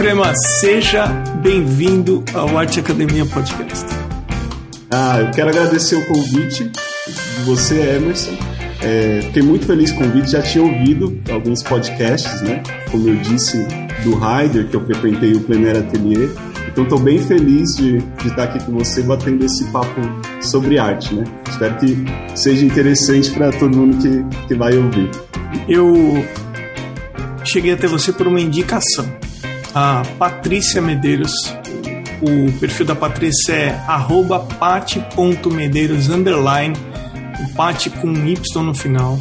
Befrema, seja bem-vindo ao Arte Academia Podcast. Ah, eu quero agradecer o convite de você, Emerson. É, fiquei muito feliz com o convite, já tinha ouvido alguns podcasts, né? Como eu disse, do Ryder, que eu frequentei o Plenaire Atelier. Então estou bem feliz de, de estar aqui com você batendo esse papo sobre arte, né? Espero que seja interessante para todo mundo que, que vai ouvir. Eu cheguei até você por uma indicação. A Patrícia Medeiros, o perfil da Patrícia é pati.medeiros underline, pati com Y no final.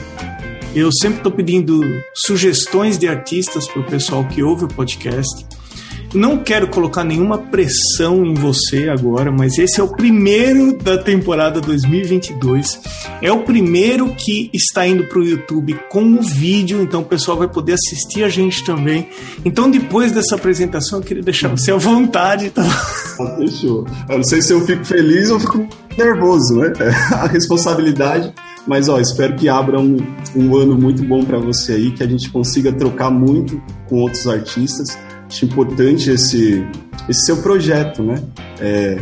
Eu sempre estou pedindo sugestões de artistas para o pessoal que ouve o podcast. Não quero colocar nenhuma pressão em você agora, mas esse é o primeiro da temporada 2022. É o primeiro que está indo para o YouTube com o vídeo, então o pessoal vai poder assistir a gente também. Então, depois dessa apresentação, eu queria deixar você à vontade. Tá? Fechou. Eu não sei se eu fico feliz ou fico nervoso, né? A responsabilidade. Mas ó, espero que abra um, um ano muito bom para você aí, que a gente consiga trocar muito com outros artistas Acho importante esse, esse seu projeto, né? É,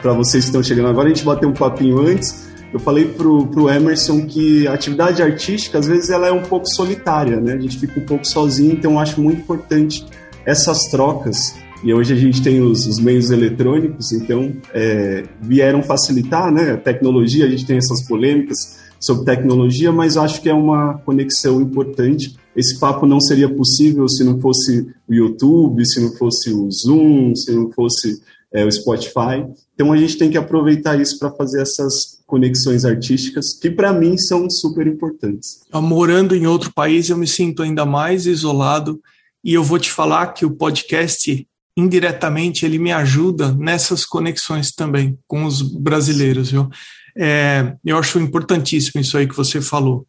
para vocês que estão chegando agora, a gente bateu um papinho antes. Eu falei pro, pro Emerson que a atividade artística, às vezes, ela é um pouco solitária, né? A gente fica um pouco sozinho, então eu acho muito importante essas trocas. E hoje a gente tem os, os meios eletrônicos, então é, vieram facilitar, né? A tecnologia, a gente tem essas polêmicas sobre tecnologia, mas acho que é uma conexão importante esse papo não seria possível se não fosse o YouTube, se não fosse o Zoom, se não fosse é, o Spotify. Então a gente tem que aproveitar isso para fazer essas conexões artísticas que para mim são super importantes. Morando em outro país, eu me sinto ainda mais isolado e eu vou te falar que o podcast indiretamente ele me ajuda nessas conexões também com os brasileiros, viu? É, eu acho importantíssimo isso aí que você falou.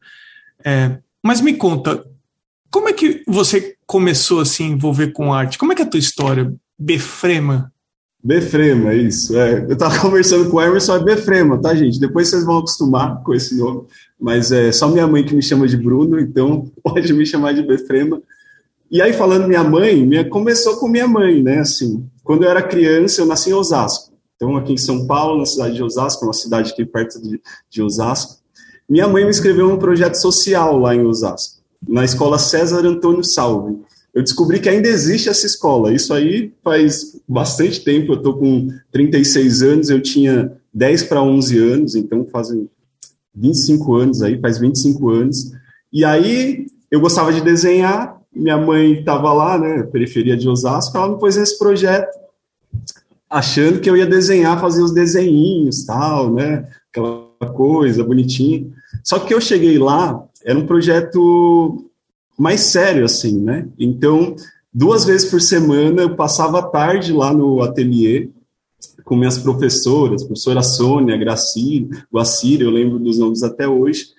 É, mas me conta, como é que você começou a se envolver com arte? Como é que é a tua história? Befrema? Befrema, isso. É, eu estava conversando com o Emerson, é Befrema, tá, gente? Depois vocês vão acostumar com esse nome. Mas é só minha mãe que me chama de Bruno, então pode me chamar de Befrema. E aí, falando minha mãe, minha, começou com minha mãe, né? Assim, quando eu era criança, eu nasci em Osasco. Então, aqui em São Paulo, na cidade de Osasco, uma cidade aqui perto de, de Osasco. Minha mãe me inscreveu num projeto social lá em Osasco na escola César Antônio Salve. Eu descobri que ainda existe essa escola. Isso aí faz bastante tempo. Eu estou com 36 anos, eu tinha 10 para 11 anos, então fazem 25 anos aí, faz 25 anos. E aí eu gostava de desenhar, minha mãe estava lá, né, periferia de Osasco, ela me pôs nesse projeto, achando que eu ia desenhar, fazer os desenhinhos, tal, né, aquela coisa bonitinha. Só que eu cheguei lá, era um projeto mais sério, assim, né? Então, duas vezes por semana eu passava a tarde lá no ateliê com minhas professoras, professora Sônia, Gracir, Guacir, eu lembro dos nomes até hoje,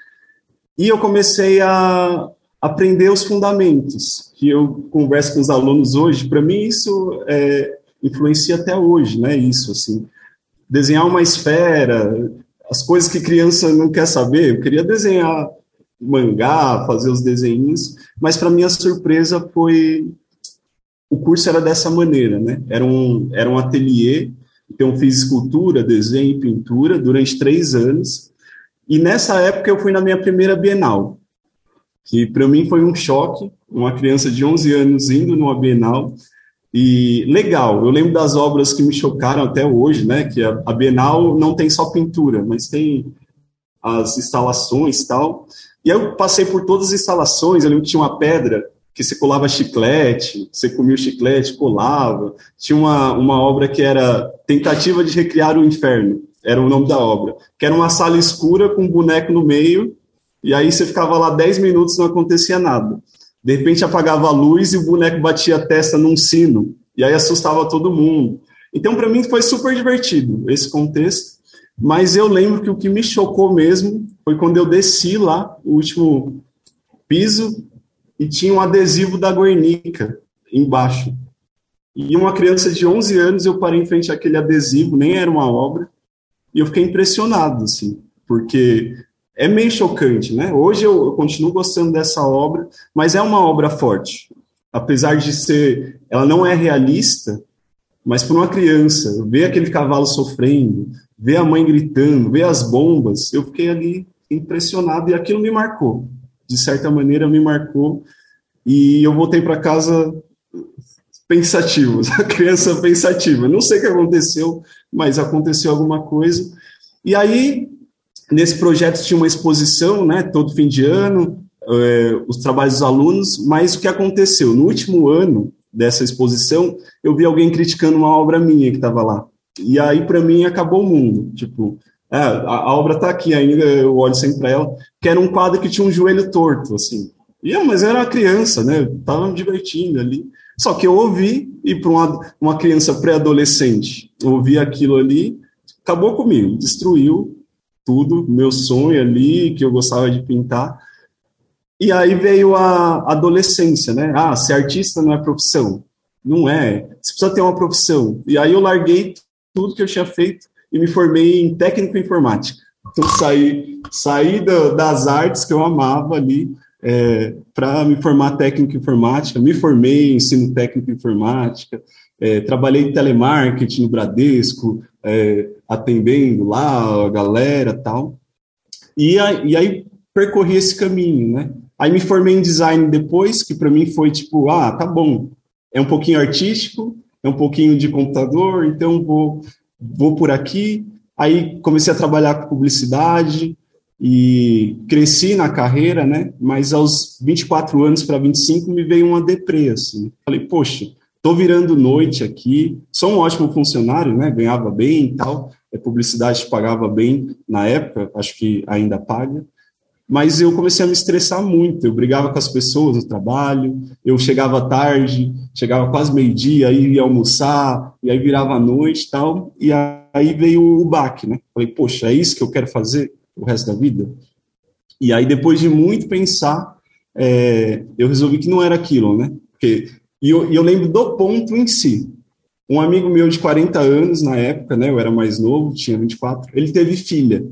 e eu comecei a aprender os fundamentos, que eu converso com os alunos hoje, para mim isso é, influencia até hoje, né, isso, assim, desenhar uma esfera, as coisas que criança não quer saber, eu queria desenhar mangá, fazer os desenhos, mas para minha surpresa foi o curso era dessa maneira, né? Era um era um ateliê, então fiz escultura, desenho e pintura durante três anos. E nessa época eu fui na minha primeira Bienal, que para mim foi um choque, uma criança de 11 anos indo numa Bienal. E legal, eu lembro das obras que me chocaram até hoje, né? Que a, a Bienal não tem só pintura, mas tem as instalações e tal. E aí eu passei por todas as instalações, ali tinha uma pedra que você colava chiclete, você comia o chiclete, colava. Tinha uma, uma obra que era Tentativa de Recriar o Inferno, era o nome da obra, que era uma sala escura com um boneco no meio, e aí você ficava lá 10 minutos não acontecia nada. De repente apagava a luz e o boneco batia a testa num sino, e aí assustava todo mundo. Então, para mim, foi super divertido esse contexto. Mas eu lembro que o que me chocou mesmo foi quando eu desci lá, o último piso, e tinha um adesivo da Guernica embaixo. E uma criança de 11 anos, eu parei em frente àquele adesivo, nem era uma obra, e eu fiquei impressionado, assim, porque é meio chocante, né? Hoje eu, eu continuo gostando dessa obra, mas é uma obra forte. apesar de ser, ela não é realista, mas para uma criança, ver aquele cavalo sofrendo, ver a mãe gritando, ver as bombas, eu fiquei ali impressionado e aquilo me marcou. De certa maneira, me marcou. E eu voltei para casa pensativo, a criança pensativa. Não sei o que aconteceu, mas aconteceu alguma coisa. E aí, nesse projeto tinha uma exposição, né, todo fim de ano, é, os trabalhos dos alunos, mas o que aconteceu? No último ano dessa exposição, eu vi alguém criticando uma obra minha que estava lá. E aí, para mim, acabou o mundo. Tipo, é, a, a, obra está aqui ainda, eu olho sempre para ela, que era um quadro que tinha um joelho torto, assim. E, mas era uma criança, né? Tava me divertindo ali. Só que eu ouvi, e para uma, uma criança pré-adolescente, ouvir aquilo ali, acabou comigo, destruiu tudo, meu sonho ali, que eu gostava de pintar. E aí veio a adolescência, né? Ah, ser artista não é profissão. Não é. Você precisa ter uma profissão. E aí eu larguei tudo que eu tinha feito e me formei em técnico informática. Então saí, saí do, das artes que eu amava ali é, para me formar técnico informática. Me formei em ensino técnico informática. É, trabalhei em telemarketing no Bradesco, é, atendendo lá a galera tal. E, e aí percorri esse caminho, né? Aí me formei em design depois, que para mim foi tipo, ah, tá bom, é um pouquinho artístico, é um pouquinho de computador, então vou, vou por aqui. Aí comecei a trabalhar com publicidade e cresci na carreira, né? Mas aos 24 anos para 25 me veio uma deprê, assim. Falei, poxa, tô virando noite aqui, sou um ótimo funcionário, né? Ganhava bem e tal, a publicidade pagava bem na época, acho que ainda paga mas eu comecei a me estressar muito. Eu brigava com as pessoas no trabalho, eu chegava tarde, chegava quase meio-dia, aí ia almoçar, e aí virava noite e tal, e aí veio o baque, né? Falei, poxa, é isso que eu quero fazer o resto da vida? E aí, depois de muito pensar, é, eu resolvi que não era aquilo, né? Porque, e, eu, eu lembro do ponto em si. Um amigo meu de 40 anos, na época, né? Eu era mais novo, tinha 24, ele teve filha.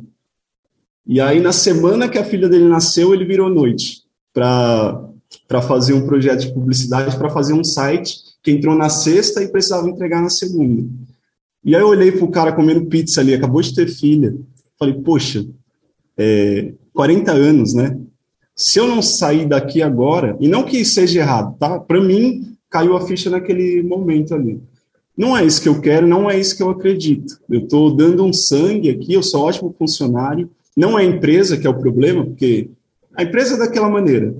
E aí, na semana que a filha dele nasceu, ele virou noite para fazer um projeto de publicidade, para fazer um site que entrou na sexta e precisava entregar na segunda. E aí eu olhei para o cara comendo pizza ali, acabou de ter filha. Falei, poxa, é, 40 anos, né? Se eu não sair daqui agora, e não que seja errado, tá? Para mim, caiu a ficha naquele momento ali. Não é isso que eu quero, não é isso que eu acredito. Eu estou dando um sangue aqui, eu sou ótimo funcionário, não é a empresa que é o problema, porque a empresa é daquela maneira.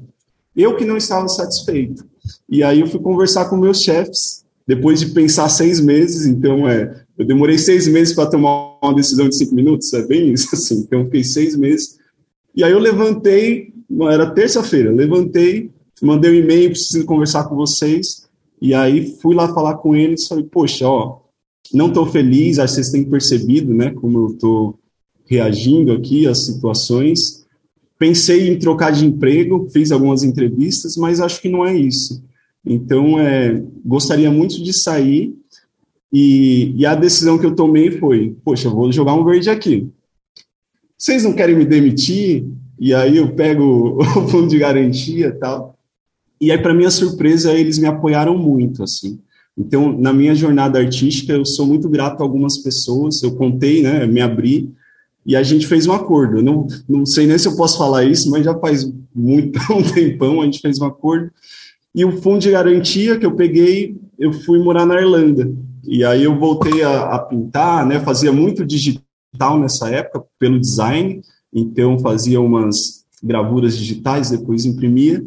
Eu que não estava satisfeito. E aí eu fui conversar com meus chefes, depois de pensar seis meses, então é, eu demorei seis meses para tomar uma decisão de cinco minutos, é bem isso, assim. Então fiquei seis meses. E aí eu levantei, era terça-feira, levantei, mandei um e-mail, preciso conversar com vocês. E aí fui lá falar com eles, falei, poxa, ó, não estou feliz, acho que vocês têm percebido, né, como eu estou reagindo aqui às situações. Pensei em trocar de emprego, fiz algumas entrevistas, mas acho que não é isso. Então, é, gostaria muito de sair e, e, a decisão que eu tomei foi: poxa, vou jogar um verde aqui. Vocês não querem me demitir? E aí eu pego o fundo de garantia e tal. E aí, para minha surpresa, eles me apoiaram muito, assim. Então, na minha jornada artística, eu sou muito grato a algumas pessoas. Eu contei, né, me abri e a gente fez um acordo. Eu não, não sei nem se eu posso falar isso, mas já faz muito um tempão a gente fez um acordo. E o fundo de garantia que eu peguei, eu fui morar na Irlanda. E aí eu voltei a, a pintar, né? Fazia muito digital nessa época pelo design, então fazia umas gravuras digitais, depois imprimia.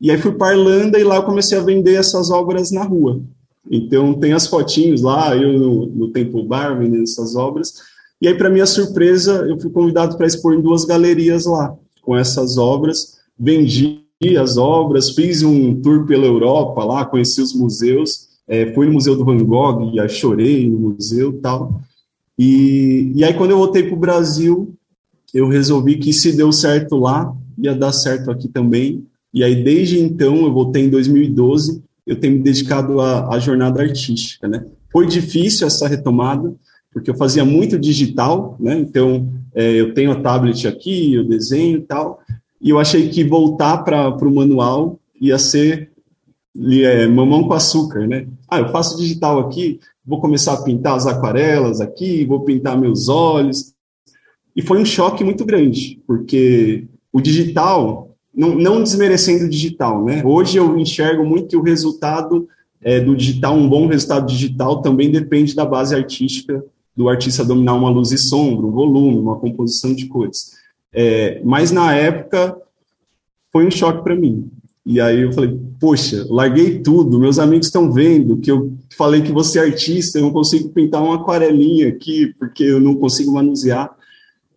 E aí fui para Irlanda e lá eu comecei a vender essas obras na rua. Então tem as fotinhos lá, eu no, no Temple Bar vendendo essas obras. E aí, para minha surpresa, eu fui convidado para expor em duas galerias lá, com essas obras. Vendi as obras, fiz um tour pela Europa lá, conheci os museus. É, fui no Museu do Van Gogh, e chorei no museu tal. E, e aí, quando eu voltei para o Brasil, eu resolvi que se deu certo lá, ia dar certo aqui também. E aí, desde então, eu voltei em 2012, eu tenho me dedicado à, à jornada artística, né? Foi difícil essa retomada, porque eu fazia muito digital, né? Então, é, eu tenho a tablet aqui, eu desenho e tal, e eu achei que voltar para o manual ia ser é, mamão com açúcar, né? Ah, eu faço digital aqui, vou começar a pintar as aquarelas aqui, vou pintar meus olhos. E foi um choque muito grande, porque o digital, não, não desmerecendo o digital, né? Hoje eu enxergo muito que o resultado é, do digital, um bom resultado digital, também depende da base artística do artista dominar uma luz e sombra, um volume, uma composição de cores. É, mas na época foi um choque para mim. E aí eu falei, poxa, larguei tudo, meus amigos estão vendo que eu falei que você é artista, eu não consigo pintar uma aquarelinha aqui, porque eu não consigo manusear.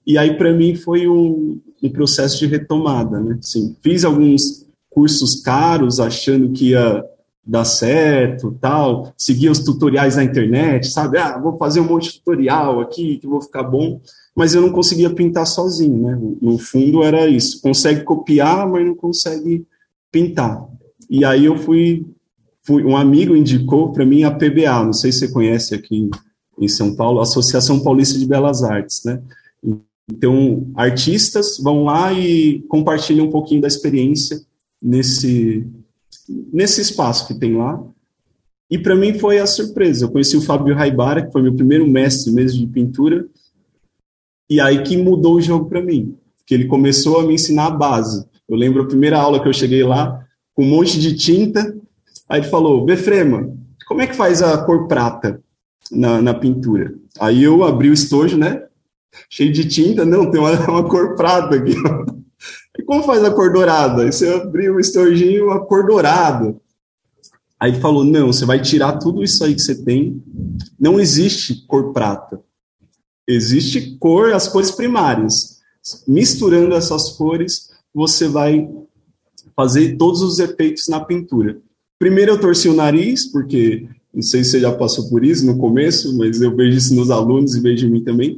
E aí para mim foi um, um, processo de retomada, né? Assim, fiz alguns cursos caros, achando que ia dar certo, tal, seguia os tutoriais na internet, sabe? Ah, vou fazer um monte de tutorial aqui, que vou ficar bom, mas eu não conseguia pintar sozinho, né? No fundo era isso, consegue copiar, mas não consegue pintar. E aí eu fui, fui um amigo indicou para mim a PBA, não sei se você conhece aqui em São Paulo, Associação Paulista de Belas Artes, né? Então, artistas vão lá e compartilham um pouquinho da experiência nesse nesse espaço que tem lá. E para mim foi a surpresa. Eu conheci o Fábio Raibara, que foi meu primeiro mestre mesmo de pintura, e aí que mudou o jogo para mim, que ele começou a me ensinar a base. Eu lembro a primeira aula que eu cheguei lá, com um monte de tinta, aí ele falou, Befrema, como é que faz a cor prata na, na pintura? Aí eu abri o estojo, né, cheio de tinta, não, tem uma, uma cor prata aqui, E como faz a cor dourada? Aí você abriu o estojinho, a cor dourada. Aí ele falou: não, você vai tirar tudo isso aí que você tem. Não existe cor prata. Existe cor, as cores primárias. Misturando essas cores, você vai fazer todos os efeitos na pintura. Primeiro eu torci o nariz, porque não sei se você já passou por isso no começo, mas eu vejo isso nos alunos e vejo em mim também.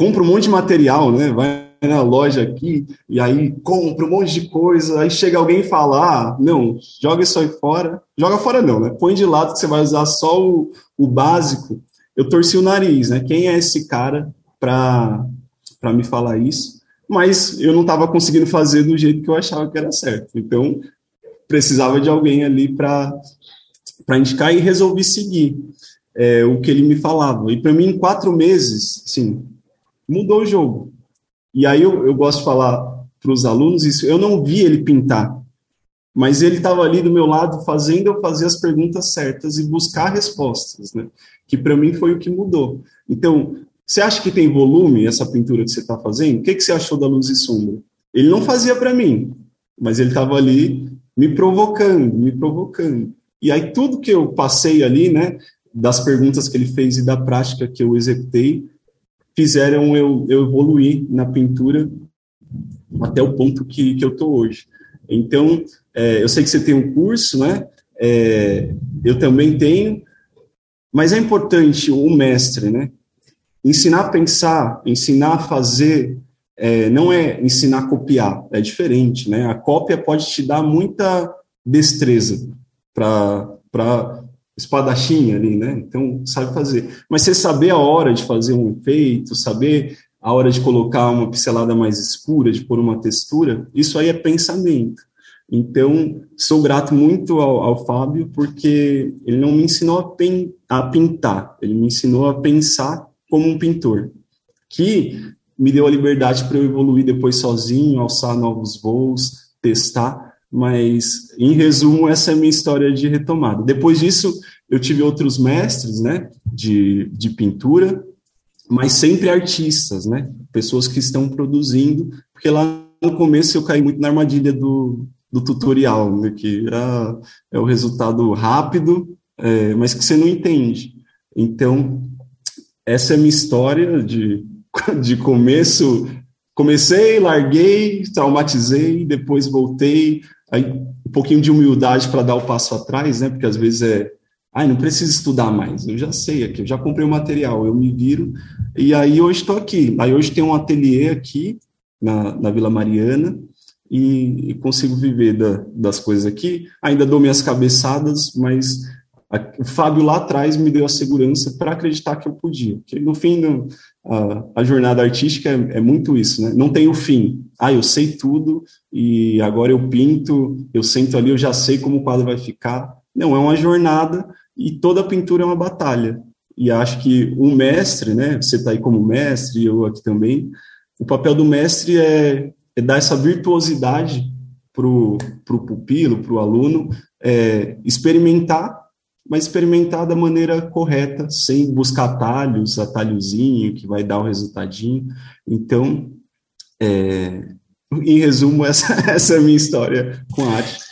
Compra um monte de material, né? Vai na loja aqui, e aí compra um monte de coisa, aí chega alguém e fala, ah, não, joga isso aí fora. Joga fora não, né? Põe de lado que você vai usar só o, o básico. Eu torci o nariz, né? Quem é esse cara para me falar isso? Mas eu não estava conseguindo fazer do jeito que eu achava que era certo. Então, precisava de alguém ali para indicar e resolvi seguir é, o que ele me falava. E para mim, em quatro meses, sim, mudou o jogo. E aí eu, eu gosto de falar para os alunos isso, eu não vi ele pintar, mas ele estava ali do meu lado fazendo eu fazer as perguntas certas e buscar respostas, né? Que para mim foi o que mudou. Então, você acha que tem volume essa pintura que você está fazendo? O que, que você achou da luz e sombra? Ele não fazia para mim, mas ele estava ali me provocando, me provocando. E aí tudo que eu passei ali, né, das perguntas que ele fez e da prática que eu executei, fizeram eu, eu evoluir na pintura até o ponto que, que eu estou hoje. Então, é, eu sei que você tem um curso, né? É, eu também tenho, mas é importante o mestre, né? Ensinar a pensar, ensinar a fazer, é, não é ensinar a copiar, é diferente, né? A cópia pode te dar muita destreza para espadachim ali, né? Então, sabe fazer. Mas você saber a hora de fazer um efeito, saber a hora de colocar uma pincelada mais escura, de pôr uma textura, isso aí é pensamento. Então, sou grato muito ao, ao Fábio, porque ele não me ensinou a, pen, a pintar, ele me ensinou a pensar como um pintor, que me deu a liberdade para eu evoluir depois sozinho, alçar novos voos, testar, mas, em resumo, essa é a minha história de retomada. Depois disso, eu tive outros mestres, né, de, de pintura, mas sempre artistas, né, pessoas que estão produzindo, porque lá no começo eu caí muito na armadilha do, do tutorial, né, que é o resultado rápido, é, mas que você não entende. Então, essa é a minha história de, de começo. Comecei, larguei, traumatizei, depois voltei, aí, um pouquinho de humildade para dar o passo atrás, né? Porque às vezes é, ai, não preciso estudar mais, eu já sei aqui, eu já comprei o material, eu me viro, e aí hoje estou aqui. Aí hoje tem um ateliê aqui na, na Vila Mariana, e, consigo viver da, das coisas aqui. Ainda dou minhas cabeçadas, mas a, o Fábio lá atrás me deu a segurança para acreditar que eu podia. Que no fim, a, a, jornada artística é, é, muito isso, né? Não tem o fim. Ah, eu sei tudo e agora eu pinto, eu sento ali, eu já sei como o quadro vai ficar. Não, é uma jornada e toda pintura é uma batalha. E acho que o mestre, né, você está aí como mestre, eu aqui também, o papel do mestre é, é dar essa virtuosidade para o pupilo, para o aluno, é, experimentar, mas experimentar da maneira correta, sem buscar atalhos, atalhozinho que vai dar o resultadinho. Então, é, em resumo, essa, essa é a minha história com a arte.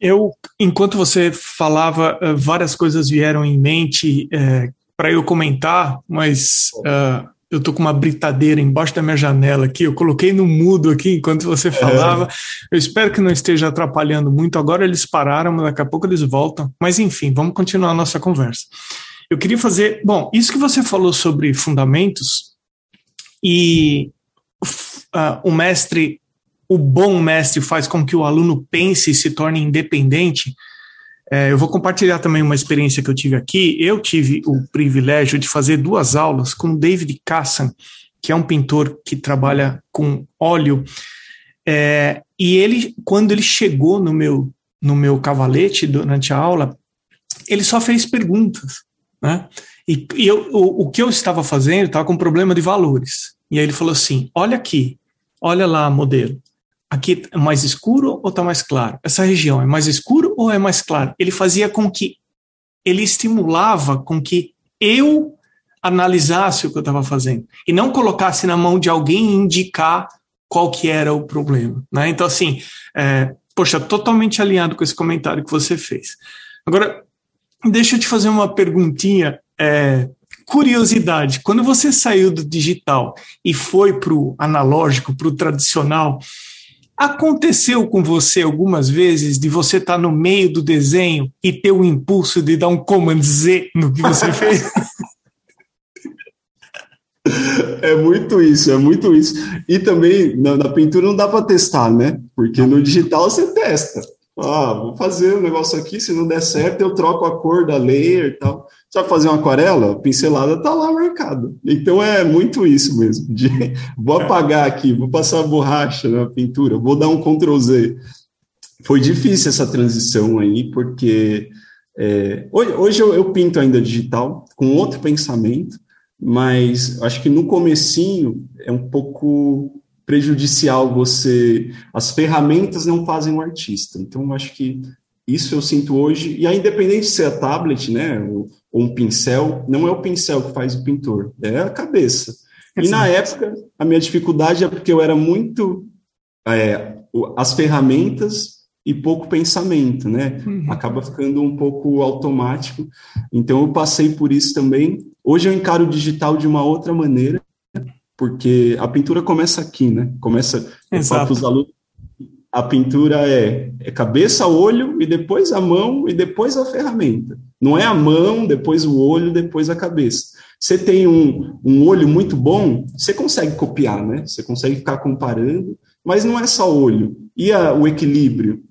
Eu, enquanto você falava, eh, várias coisas vieram em mente é, para eu comentar, mas uh, eu tô com uma britadeira embaixo da minha janela aqui. Eu coloquei no mudo aqui enquanto você é. falava. Eu espero que não esteja atrapalhando muito. Agora eles pararam, mas daqui a pouco eles voltam. Mas enfim, vamos continuar a nossa conversa. Eu queria fazer. Bom, isso que você falou sobre fundamentos e uh, o mestre o bom mestre faz com que o aluno pense e se torne independente. É, eu vou compartilhar também uma experiência que eu tive aqui. Eu tive o privilégio de fazer duas aulas com David Cassan, que é um pintor que trabalha com óleo. É, e ele, quando ele chegou no meu, no meu cavalete durante a aula, ele só fez perguntas, né? E, e eu, o, o que eu estava fazendo estava com problema de valores. E aí ele falou assim: olha aqui, olha lá, modelo aqui é mais escuro ou está mais claro? Essa região é mais escuro ou é mais claro? Ele fazia com que ele estimulava com que eu analisasse o que eu estava fazendo e não colocasse na mão de alguém indicar qual que era o problema, né? Então assim, é, poxa, totalmente alinhado com esse comentário que você fez. Agora, deixa eu te fazer uma perguntinha. É, curiosidade, quando você saiu do digital e foi para o analógico, para o tradicional, Aconteceu com você algumas vezes de você estar tá no meio do desenho e ter o impulso de dar um comando Z no que você fez? É muito isso, é muito isso. E também na, na pintura não dá para testar, né? Porque no digital você testa. Ah, vou fazer um negócio aqui, se não der certo, eu troco a cor da layer e tal. Vai fazer uma aquarela, a pincelada tá lá marcada. Então é muito isso mesmo. De, vou apagar aqui, vou passar borracha na pintura, vou dar um Ctrl Z. Foi difícil essa transição aí, porque é, hoje, hoje eu, eu, pinto ainda digital, com outro pensamento, mas acho que no comecinho é um pouco prejudicial você... As ferramentas não fazem o artista. Então, acho que isso eu sinto hoje, e a independente de ser a tablet, né, ou, ou, um pincel, não é o pincel que faz o pintor, é a cabeça. E na época, a minha dificuldade é porque eu era muito é, as ferramentas e pouco pensamento, né? Uhum. Acaba ficando um pouco automático. Então eu passei por isso também. Hoje eu encaro o digital de uma outra maneira, porque a pintura começa aqui, né? Começa, eu falo para os alunos, a pintura é, é, cabeça, olho, e depois a mão, e depois a ferramenta. Não é a mão, depois o olho, depois a cabeça. Você tem um, um olho muito bom, você consegue copiar, né? Você consegue ficar comparando, mas não é só olho. E a, o equilíbrio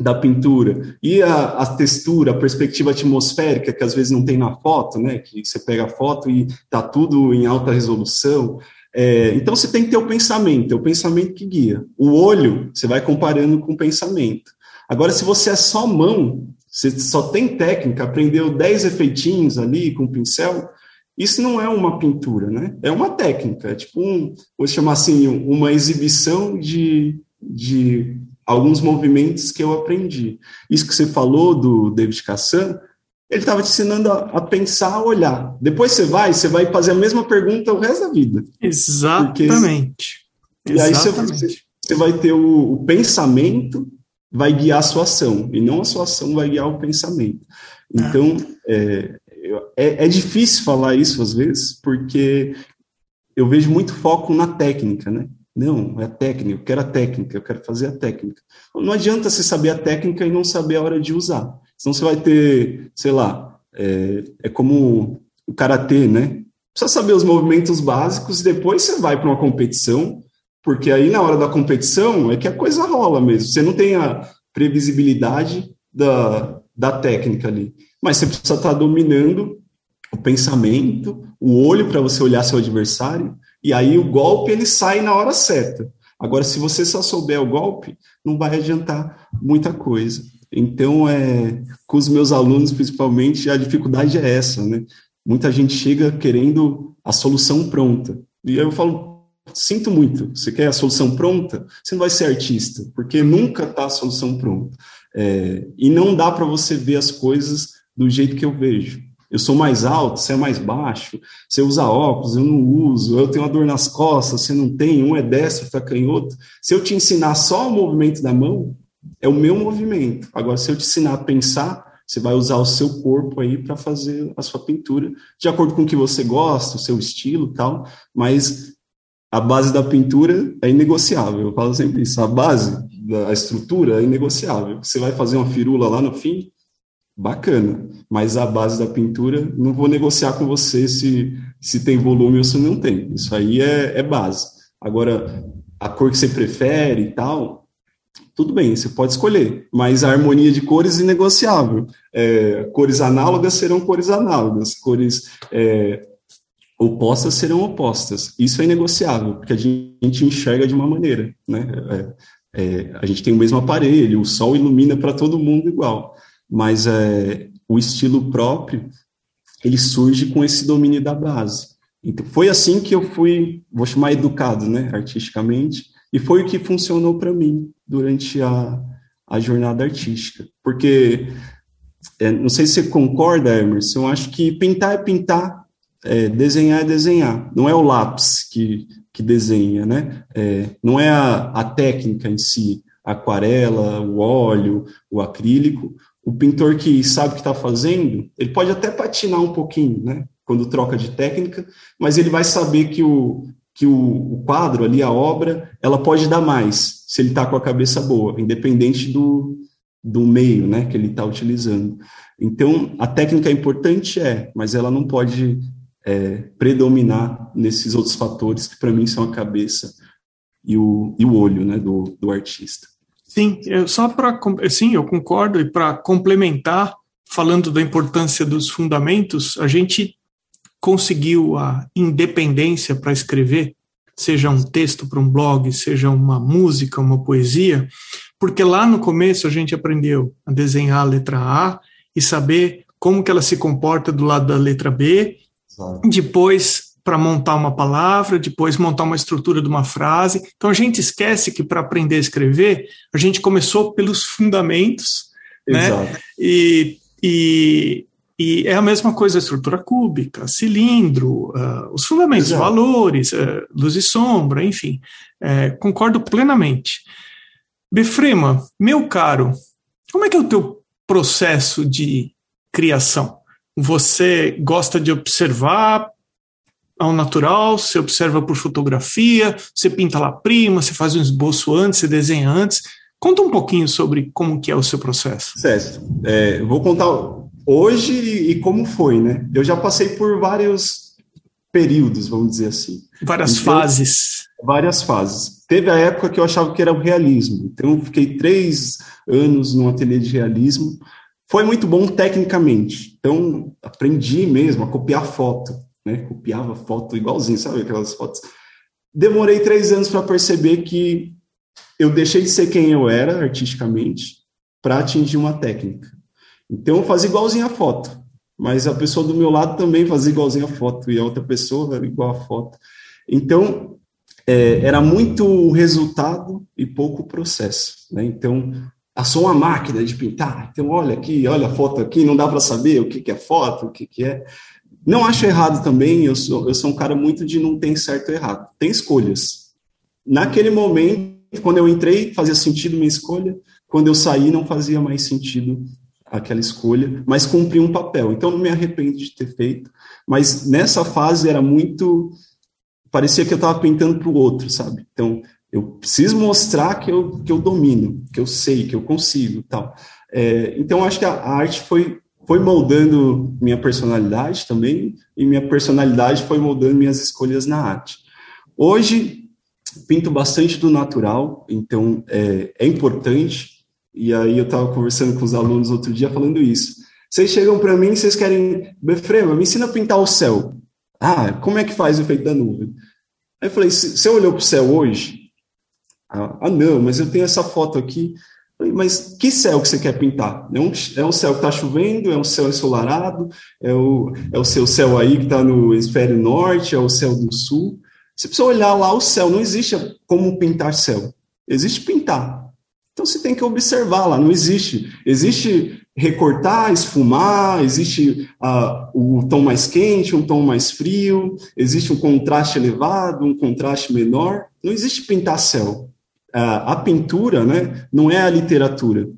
da pintura, e a, a, textura, a perspectiva atmosférica, que às vezes não tem na foto, né? Que você pega a foto e tá tudo em alta resolução. É, então você tem que ter o pensamento, é o pensamento que guia. O olho, você vai comparando com o pensamento. Agora, se você é só mão, você só tem técnica, aprendeu 10 efeitinhos ali com o pincel, isso não é uma pintura, né? É uma técnica, é tipo um, vou chamar assim, uma exibição de, de alguns movimentos que eu aprendi. Isso que você falou do David Cassan, ele estava te ensinando a, a, pensar, a olhar. Depois você vai, você vai fazer a mesma pergunta o resto da vida. Exatamente. Porque, e aí você, você, vai ter o, o, pensamento, vai guiar a sua ação, e não a sua ação vai guiar o pensamento. Então, é, é, é difícil falar isso às vezes, porque eu vejo muito foco na técnica, né? Não, é a técnica, eu quero a técnica, eu quero fazer a técnica. Não adianta você saber a técnica e não saber a hora de usar. Senão você vai ter, sei lá, é, é como o karatê, né? Precisa saber os movimentos básicos, depois você vai para uma competição, porque aí na hora da competição é que a coisa rola mesmo. Você não tem a previsibilidade da, da técnica ali. Mas você precisa estar dominando o pensamento, o olho para você olhar seu adversário, e aí o golpe ele sai na hora certa. Agora, se você só souber o golpe, não vai adiantar muita coisa. Então, é, com os meus alunos, principalmente, a dificuldade é essa, né? Muita gente chega querendo a solução pronta. E eu falo, sinto muito, você quer a solução pronta? Você não vai ser artista, porque nunca está a solução pronta. É, e não dá para você ver as coisas do jeito que eu vejo. Eu sou mais alto, você é mais baixo, você usa óculos, eu não uso, eu tenho uma dor nas costas, você não tem, um é destro, outro é canhoto. Se eu te ensinar só o movimento da mão, é o meu movimento. Agora, se eu te ensinar a pensar, você vai usar o seu corpo aí para fazer a sua pintura, de acordo com o que você gosta, o seu estilo tal, mas a base da pintura é inegociável. Eu falo sempre isso, a base da estrutura é inegociável. Você vai fazer uma firula lá no fim, bacana, mas a base da pintura, não vou negociar com você se, se tem volume ou se não tem. Isso aí é, é base. Agora, a cor que você prefere e tal, tudo bem, você pode escolher, mas a harmonia de cores é inegociável. É, cores análogas serão cores análogas, cores é, opostas serão opostas. Isso é inegociável, porque a gente enxerga de uma maneira, né? É, é a gente tem o mesmo aparelho, o sol ilumina para todo mundo igual mas é, o estilo próprio ele surge com esse domínio da base. Então, foi assim que eu fui, vou chamar educado, né, artisticamente, e foi o que funcionou para mim durante a, a jornada artística. Porque, é, não sei se você concorda, Emerson, eu acho que pintar é pintar, é, desenhar é desenhar. Não é o lápis que, que desenha, né? É, não é a, a técnica em si, a aquarela, o óleo, o acrílico, o pintor que sabe o que está fazendo, ele pode até patinar um pouquinho, né? Quando troca de técnica, mas ele vai saber que o, que o, o quadro ali, a obra, ela pode dar mais, se ele está com a cabeça boa, independente do, do meio, né, que ele está utilizando. Então, a técnica é importante, é, mas ela não pode é, predominar nesses outros fatores que, para mim, são a cabeça e o, e o olho, né, do, do artista. Sim, eu, só para sim, eu concordo e para complementar, falando da importância dos fundamentos, a gente conseguiu a independência para escrever, seja um texto para um blog, seja uma música, uma poesia, porque lá no começo a gente aprendeu a desenhar a letra A e saber como que ela se comporta do lado da letra B. Depois para montar uma palavra, depois montar uma estrutura de uma frase. Então a gente esquece que para aprender a escrever, a gente começou pelos fundamentos, né? Exato. né? E, e, e é a mesma coisa a estrutura cúbica, cilindro, uh, os fundamentos, Exato. valores, uh, luz e sombra, enfim. É, concordo plenamente. Befrema, meu caro, como é que é o teu processo de criação? Você gosta de observar ao natural, você observa por fotografia, você pinta lá prima, você faz um esboço antes, você desenha antes. Conta um pouquinho sobre como que é o seu processo. Certo. É, vou contar hoje e como foi, né? Eu já passei por vários períodos, vamos dizer assim. Várias então, fases. Várias fases. Teve a época que eu achava que era o realismo. Então, eu fiquei três anos no ateliê de realismo. Foi muito bom tecnicamente. Então, aprendi mesmo a copiar foto né? Copiava foto igualzinho, sabe aquelas fotos. Demorei três anos para perceber que eu deixei de ser quem eu era artisticamente para atingir uma técnica. Então eu fazia igualzinho a foto, mas a pessoa do meu lado também fazia igualzinho a foto e a outra pessoa era igual a foto. Então é, era muito resultado e pouco processo. Né? Então a sou uma máquina de pintar. Então olha aqui, olha a foto aqui, não dá para saber o que, que é foto, o que, que é. Não acho errado também, eu sou, eu sou um cara muito de não tem certo ou errado. Tem escolhas. Naquele momento, quando eu entrei, fazia sentido minha escolha. Quando eu saí, não fazia mais sentido aquela escolha, mas cumpri um papel. Então, não me arrependo de ter feito. Mas nessa fase era muito. Parecia que eu estava pintando para o outro, sabe? Então, eu preciso mostrar que eu, que eu domino, que eu sei, que eu consigo tal. É, então, acho que a, arte foi foi moldando minha personalidade também, e minha personalidade foi moldando minhas escolhas na arte. Hoje, pinto bastante do natural, então é, é importante, e aí eu estava conversando com os alunos outro dia falando isso. Vocês chegam para mim e vocês querem, Befrema, me ensina a pintar o céu. Ah, como é que faz o efeito da nuvem? Aí eu falei, você olhou para o céu hoje? Ah, ah, não, mas eu tenho essa foto aqui. Mas que céu que você quer pintar? É um, é um céu que está chovendo? É um céu ensolarado? É o, é o seu céu aí que está no hemisfério norte? É o céu do sul? Você precisa olhar lá o céu. Não existe como pintar céu. Existe pintar. Então você tem que observar lá. Não existe. Existe recortar, esfumar, existe uh, o tom mais quente, um tom mais frio, existe um contraste elevado, um contraste menor. Não existe pintar céu. Uh, a pintura né, não é a literatura.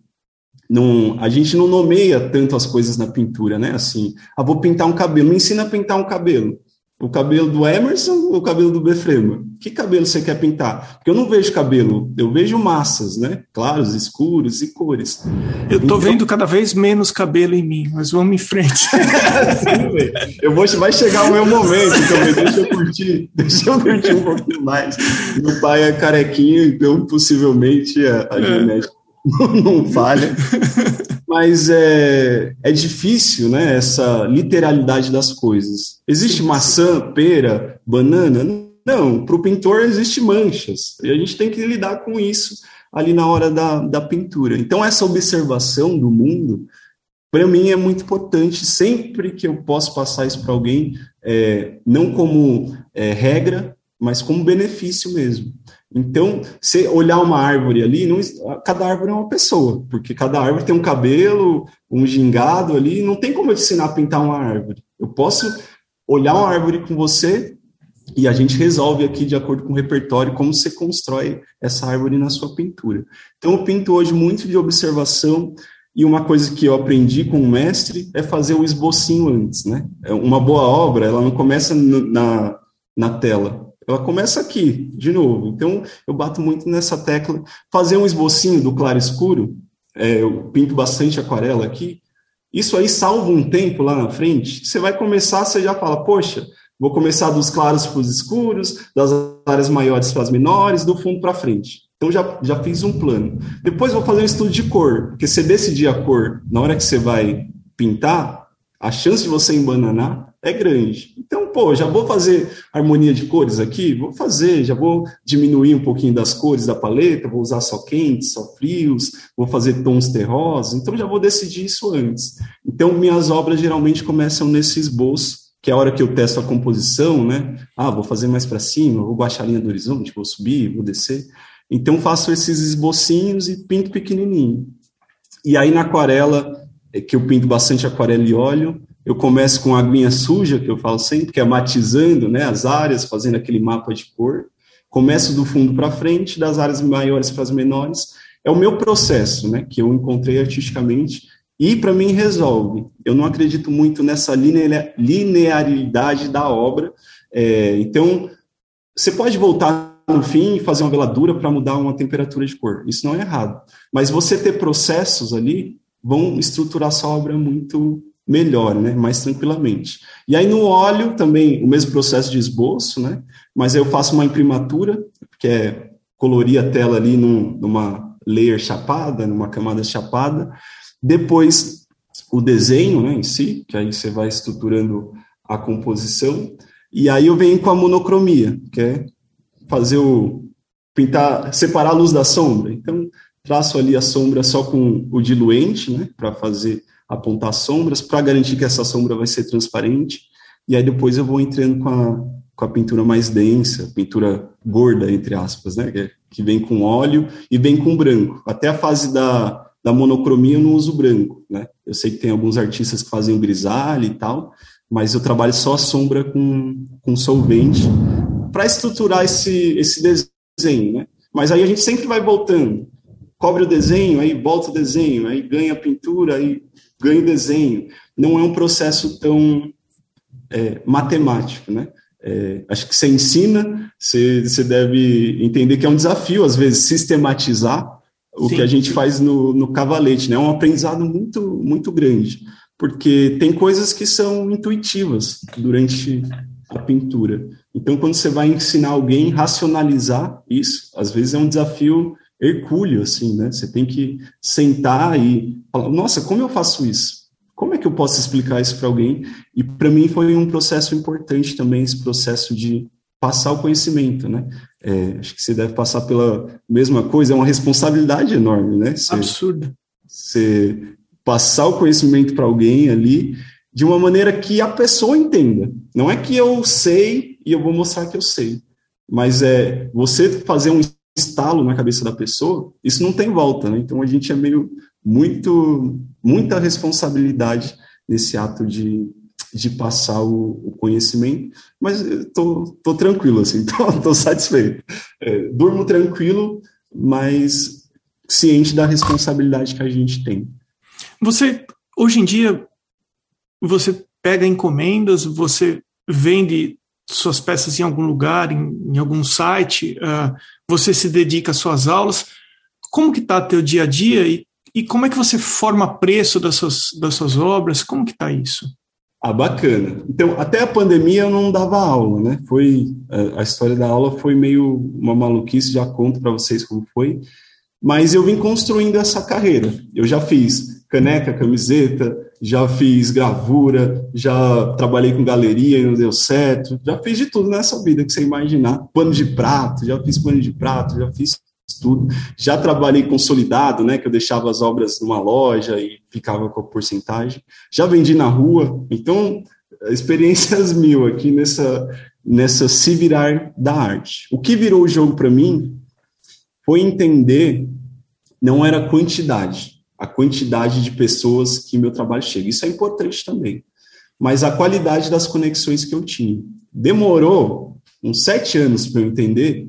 Não, a gente não nomeia tanto as coisas na pintura, né? Assim, ah, vou pintar um cabelo, me ensina a pintar um cabelo. O cabelo do Emerson ou o cabelo do Befrema? Que cabelo você quer pintar? Porque eu não vejo cabelo, eu vejo massas, né? Claros, escuros e cores. Eu estou então... vendo cada vez menos cabelo em mim, mas vamos em frente. eu vou, vai chegar o meu momento também, deixa eu curtir, deixa eu curtir um pouquinho mais. Meu pai é carequinho, então possivelmente a, a é. genética não falha. Mas é, é difícil, né, essa literalidade das coisas. Existe maçã, pera, banana? Não, para o pintor existe manchas. E a gente tem que lidar com isso ali na hora da, da pintura. Então, essa observação do mundo, para mim, é muito importante. Sempre que eu posso passar isso para alguém, é, não como é, regra, mas como benefício mesmo. Então, se olhar uma árvore ali, não, cada árvore é uma pessoa, porque cada árvore tem um cabelo, um gingado ali, não tem como eu te ensinar a pintar uma árvore. Eu posso olhar uma árvore com você e a gente resolve aqui, de acordo com o repertório, como você constrói essa árvore na sua pintura. Então, eu pinto hoje muito de observação, e uma coisa que eu aprendi com o mestre é fazer o esbocinho antes, né? É uma boa obra, ela não começa na, na tela, ela começa aqui, de novo. Então, eu bato muito nessa tecla. Fazer um esbocinho do claro escuro, é, eu pinto bastante aquarela aqui. Isso aí salva um tempo lá na frente. Você vai começar, você já fala, poxa, vou começar dos claros para os escuros, das áreas maiores para as menores, do fundo para frente. Então, já, já fiz um plano. Depois, vou fazer um estudo de cor, porque você decidir a cor na hora que você vai pintar, a chance de você embananar é grande. Então, pô, já vou fazer harmonia de cores aqui? Vou fazer, já vou diminuir um pouquinho das cores da paleta, vou usar só quentes, só frios, vou fazer tons terrosos, então já vou decidir isso antes. Então, minhas obras geralmente começam nesse esboço, que é a hora que eu testo a composição, né? Ah, vou fazer mais para cima, vou baixar a linha do horizonte, vou subir, vou descer. Então, faço esses esbocinhos e pinto pequenininho. E aí, na aquarela, que eu pinto bastante aquarela e óleo, eu começo com aguinha suja, que eu falo sempre, que é matizando né, as áreas, fazendo aquele mapa de cor. Começo do fundo para frente, das áreas maiores para as menores. É o meu processo, né, que eu encontrei artisticamente e para mim resolve. Eu não acredito muito nessa linearidade da obra. É, então, você pode voltar no fim e fazer uma veladura para mudar uma temperatura de cor. Isso não é errado. Mas você ter processos ali vão estruturar sua obra muito melhor, né, mais tranquilamente. E aí no óleo também o mesmo processo de esboço, né, mas eu faço uma imprimatura, que é colorir a tela ali num, numa layer chapada, numa camada chapada, depois o desenho, né, em si, que aí você vai estruturando a composição, e aí eu venho com a monocromia, que é fazer o pintar, separar a luz da sombra. Então, traço ali a sombra só com o diluente, né, para fazer apontar sombras para garantir que essa sombra vai ser transparente. E aí depois eu vou entrando com a, com a pintura mais densa, pintura gorda, entre aspas, né? Que, que vem com óleo e vem com branco. Até a fase da, da monocromia eu não uso branco, né? Eu sei que tem alguns artistas que fazem grisalho e tal, mas eu trabalho só a sombra com, com solvente para estruturar esse, esse desenho, né? Mas aí a gente sempre vai voltando. Cobre o desenho, aí volta o desenho, aí ganha a pintura, aí ganho desenho. Não é um processo tão é, matemático, né? É, acho que você ensina, você, você deve entender que é um desafio, às vezes, sistematizar o Sim. que a gente faz no, no cavalete, né? É um aprendizado muito, muito grande, porque tem coisas que são intuitivas durante a pintura. Então, quando você vai ensinar alguém a racionalizar isso, às vezes é um desafio hercúleo, assim, né? Você tem que sentar e falar, nossa, como eu faço isso? Como é que eu posso explicar isso para alguém? E para mim foi um processo importante também, esse processo de passar o conhecimento, né? É, acho que você deve passar pela mesma coisa, é uma responsabilidade enorme, né? Você, Absurdo. Você passar o conhecimento para alguém ali de uma maneira que a pessoa entenda. Não é que eu sei e eu vou mostrar que eu sei, mas é você fazer um estalo na cabeça da pessoa, isso não tem volta, né? Então a gente é meio muito muita responsabilidade nesse ato de de passar o, o conhecimento, mas tô, tô tranquilo, assim, tô, tô satisfeito. É, durmo tranquilo, mas ciente da responsabilidade que a gente tem. Você, hoje em dia, você pega encomendas, você vende suas peças em algum lugar, em, em algum site, uh, você se dedica às suas aulas. Como que está teu dia a dia e, e como é que você forma preço das suas, das suas obras? Como que está isso? Ah, bacana. Então, até a pandemia eu não dava aula, né? Foi a história da aula foi meio uma maluquice, já conto para vocês como foi. Mas eu vim construindo essa carreira. Eu já fiz caneca, camiseta, já fiz gravura, já trabalhei com galeria e não deu certo, já fiz de tudo nessa vida que você imaginar. Pano de prato, já fiz pano de prato, já fiz tudo. Já trabalhei consolidado, né, que eu deixava as obras numa loja e ficava com a porcentagem. Já vendi na rua, então experiências mil aqui nessa nessa se virar da arte. O que virou o jogo para mim foi entender não era quantidade, a quantidade de pessoas que meu trabalho chega. Isso é importante também. Mas a qualidade das conexões que eu tinha. Demorou uns sete anos para eu entender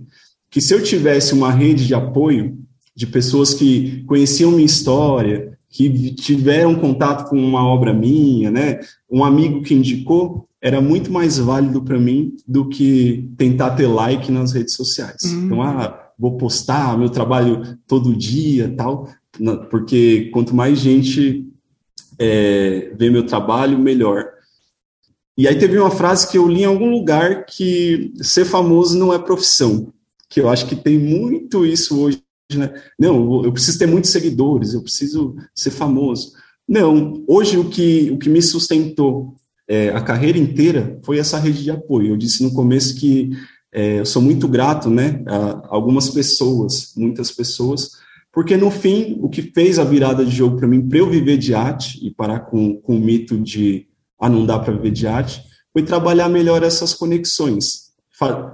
que se eu tivesse uma rede de apoio de pessoas que conheciam minha história, que tiveram contato com uma obra minha, né, um amigo que indicou, era muito mais válido para mim do que tentar ter like nas redes sociais. Uhum. Então, ah, vou postar meu trabalho todo dia, tal, porque quanto mais gente é, vê meu trabalho, melhor. E aí teve uma frase que eu li em algum lugar que ser famoso não é profissão que eu acho que tem muito isso hoje, né? Não, eu preciso ter muitos seguidores, eu preciso ser famoso. Não, hoje o que, o que me sustentou é, a carreira inteira foi essa rede de apoio. Eu disse no começo que é, eu sou muito grato, né, a algumas pessoas, muitas pessoas, porque no fim o que fez a virada de jogo para mim, para eu viver de arte e parar com, com o mito de ah, não dá para viver de arte, foi trabalhar melhor essas conexões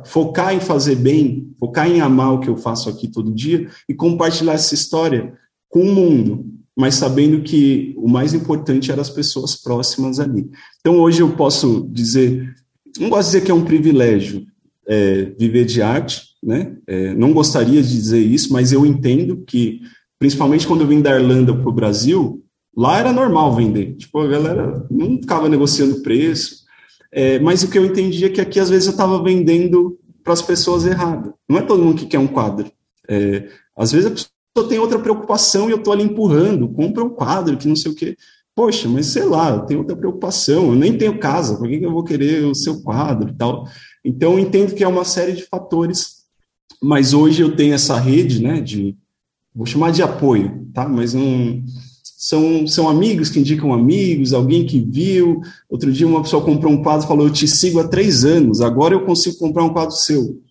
focar em fazer bem, focar em amar o que eu faço aqui todo dia e compartilhar essa história com o mundo, mas sabendo que o mais importante eram as pessoas próximas ali. Então hoje eu posso dizer, não gosto de dizer que é um privilégio é, viver de arte, né? É, não gostaria de dizer isso, mas eu entendo que, principalmente quando eu vim da Irlanda para o Brasil, lá era normal vender. Tipo, a galera não ficava negociando preço, é, mas o que eu entendi é que aqui, às vezes, eu estava vendendo para as pessoas erradas. Não é todo mundo que quer um quadro. É, às vezes a pessoa tem outra preocupação e eu estou ali empurrando, compra um quadro, que não sei o quê. Poxa, mas sei lá, eu tenho outra preocupação, eu nem tenho casa, por que, que eu vou querer o seu quadro e tal? Então, entendo que é uma série de fatores, mas hoje eu tenho essa rede, né, de, vou chamar de apoio, tá? Mas são, são amigos que indicam amigos, alguém que viu. Outro dia uma pessoa comprou um quadro e falou: Eu te sigo há três anos, agora eu consigo comprar um quadro seu.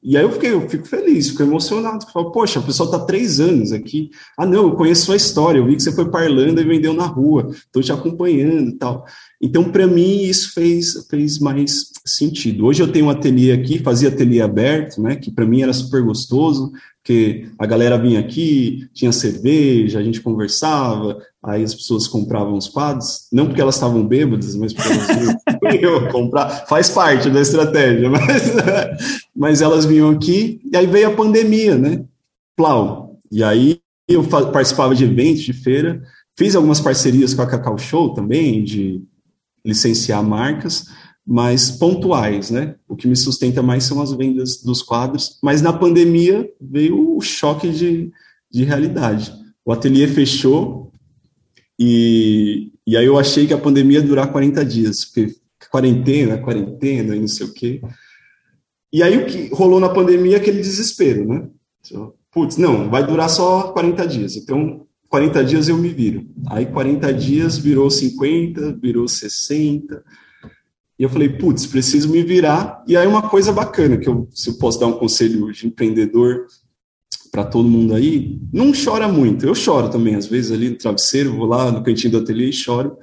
E aí eu fiquei, eu fico feliz, fico emocionado. Falo, Poxa, a pessoa está três anos aqui. Ah, não, eu conheço sua história, eu vi que você foi para Irlanda e vendeu na rua, estou te acompanhando e tal. Então, para mim, isso fez, fez mais sentido. Hoje eu tenho um ateliê aqui, fazia ateliê aberto, né, que para mim era super gostoso porque a galera vinha aqui, tinha cerveja, a gente conversava, aí as pessoas compravam os quadros, não porque elas estavam bêbadas, mas porque elas vinham comprar, faz parte da estratégia, mas, mas elas vinham aqui, e aí veio a pandemia, né? Plau. E aí eu participava de eventos, de feira, fiz algumas parcerias com a Cacau Show também, de licenciar marcas, mas pontuais, né? O que me sustenta mais são as vendas dos quadros, mas na pandemia veio o choque de, de realidade. O ateliê fechou e, e aí eu achei que a pandemia ia durar 40 dias, porque quarentena, quarentena e não sei o quê. E aí o que rolou na pandemia é aquele desespero, né? Putz, não, vai durar só 40 dias. Então, 40 dias eu me viro. Aí 40 dias virou 50, virou 60, E eu falei, putz, preciso me virar. E aí uma coisa bacana, que eu, se eu posso dar um conselho de empreendedor para todo mundo aí, não chora muito. Eu choro também, às vezes, ali no travesseiro, vou lá no cantinho do ateliê e choro.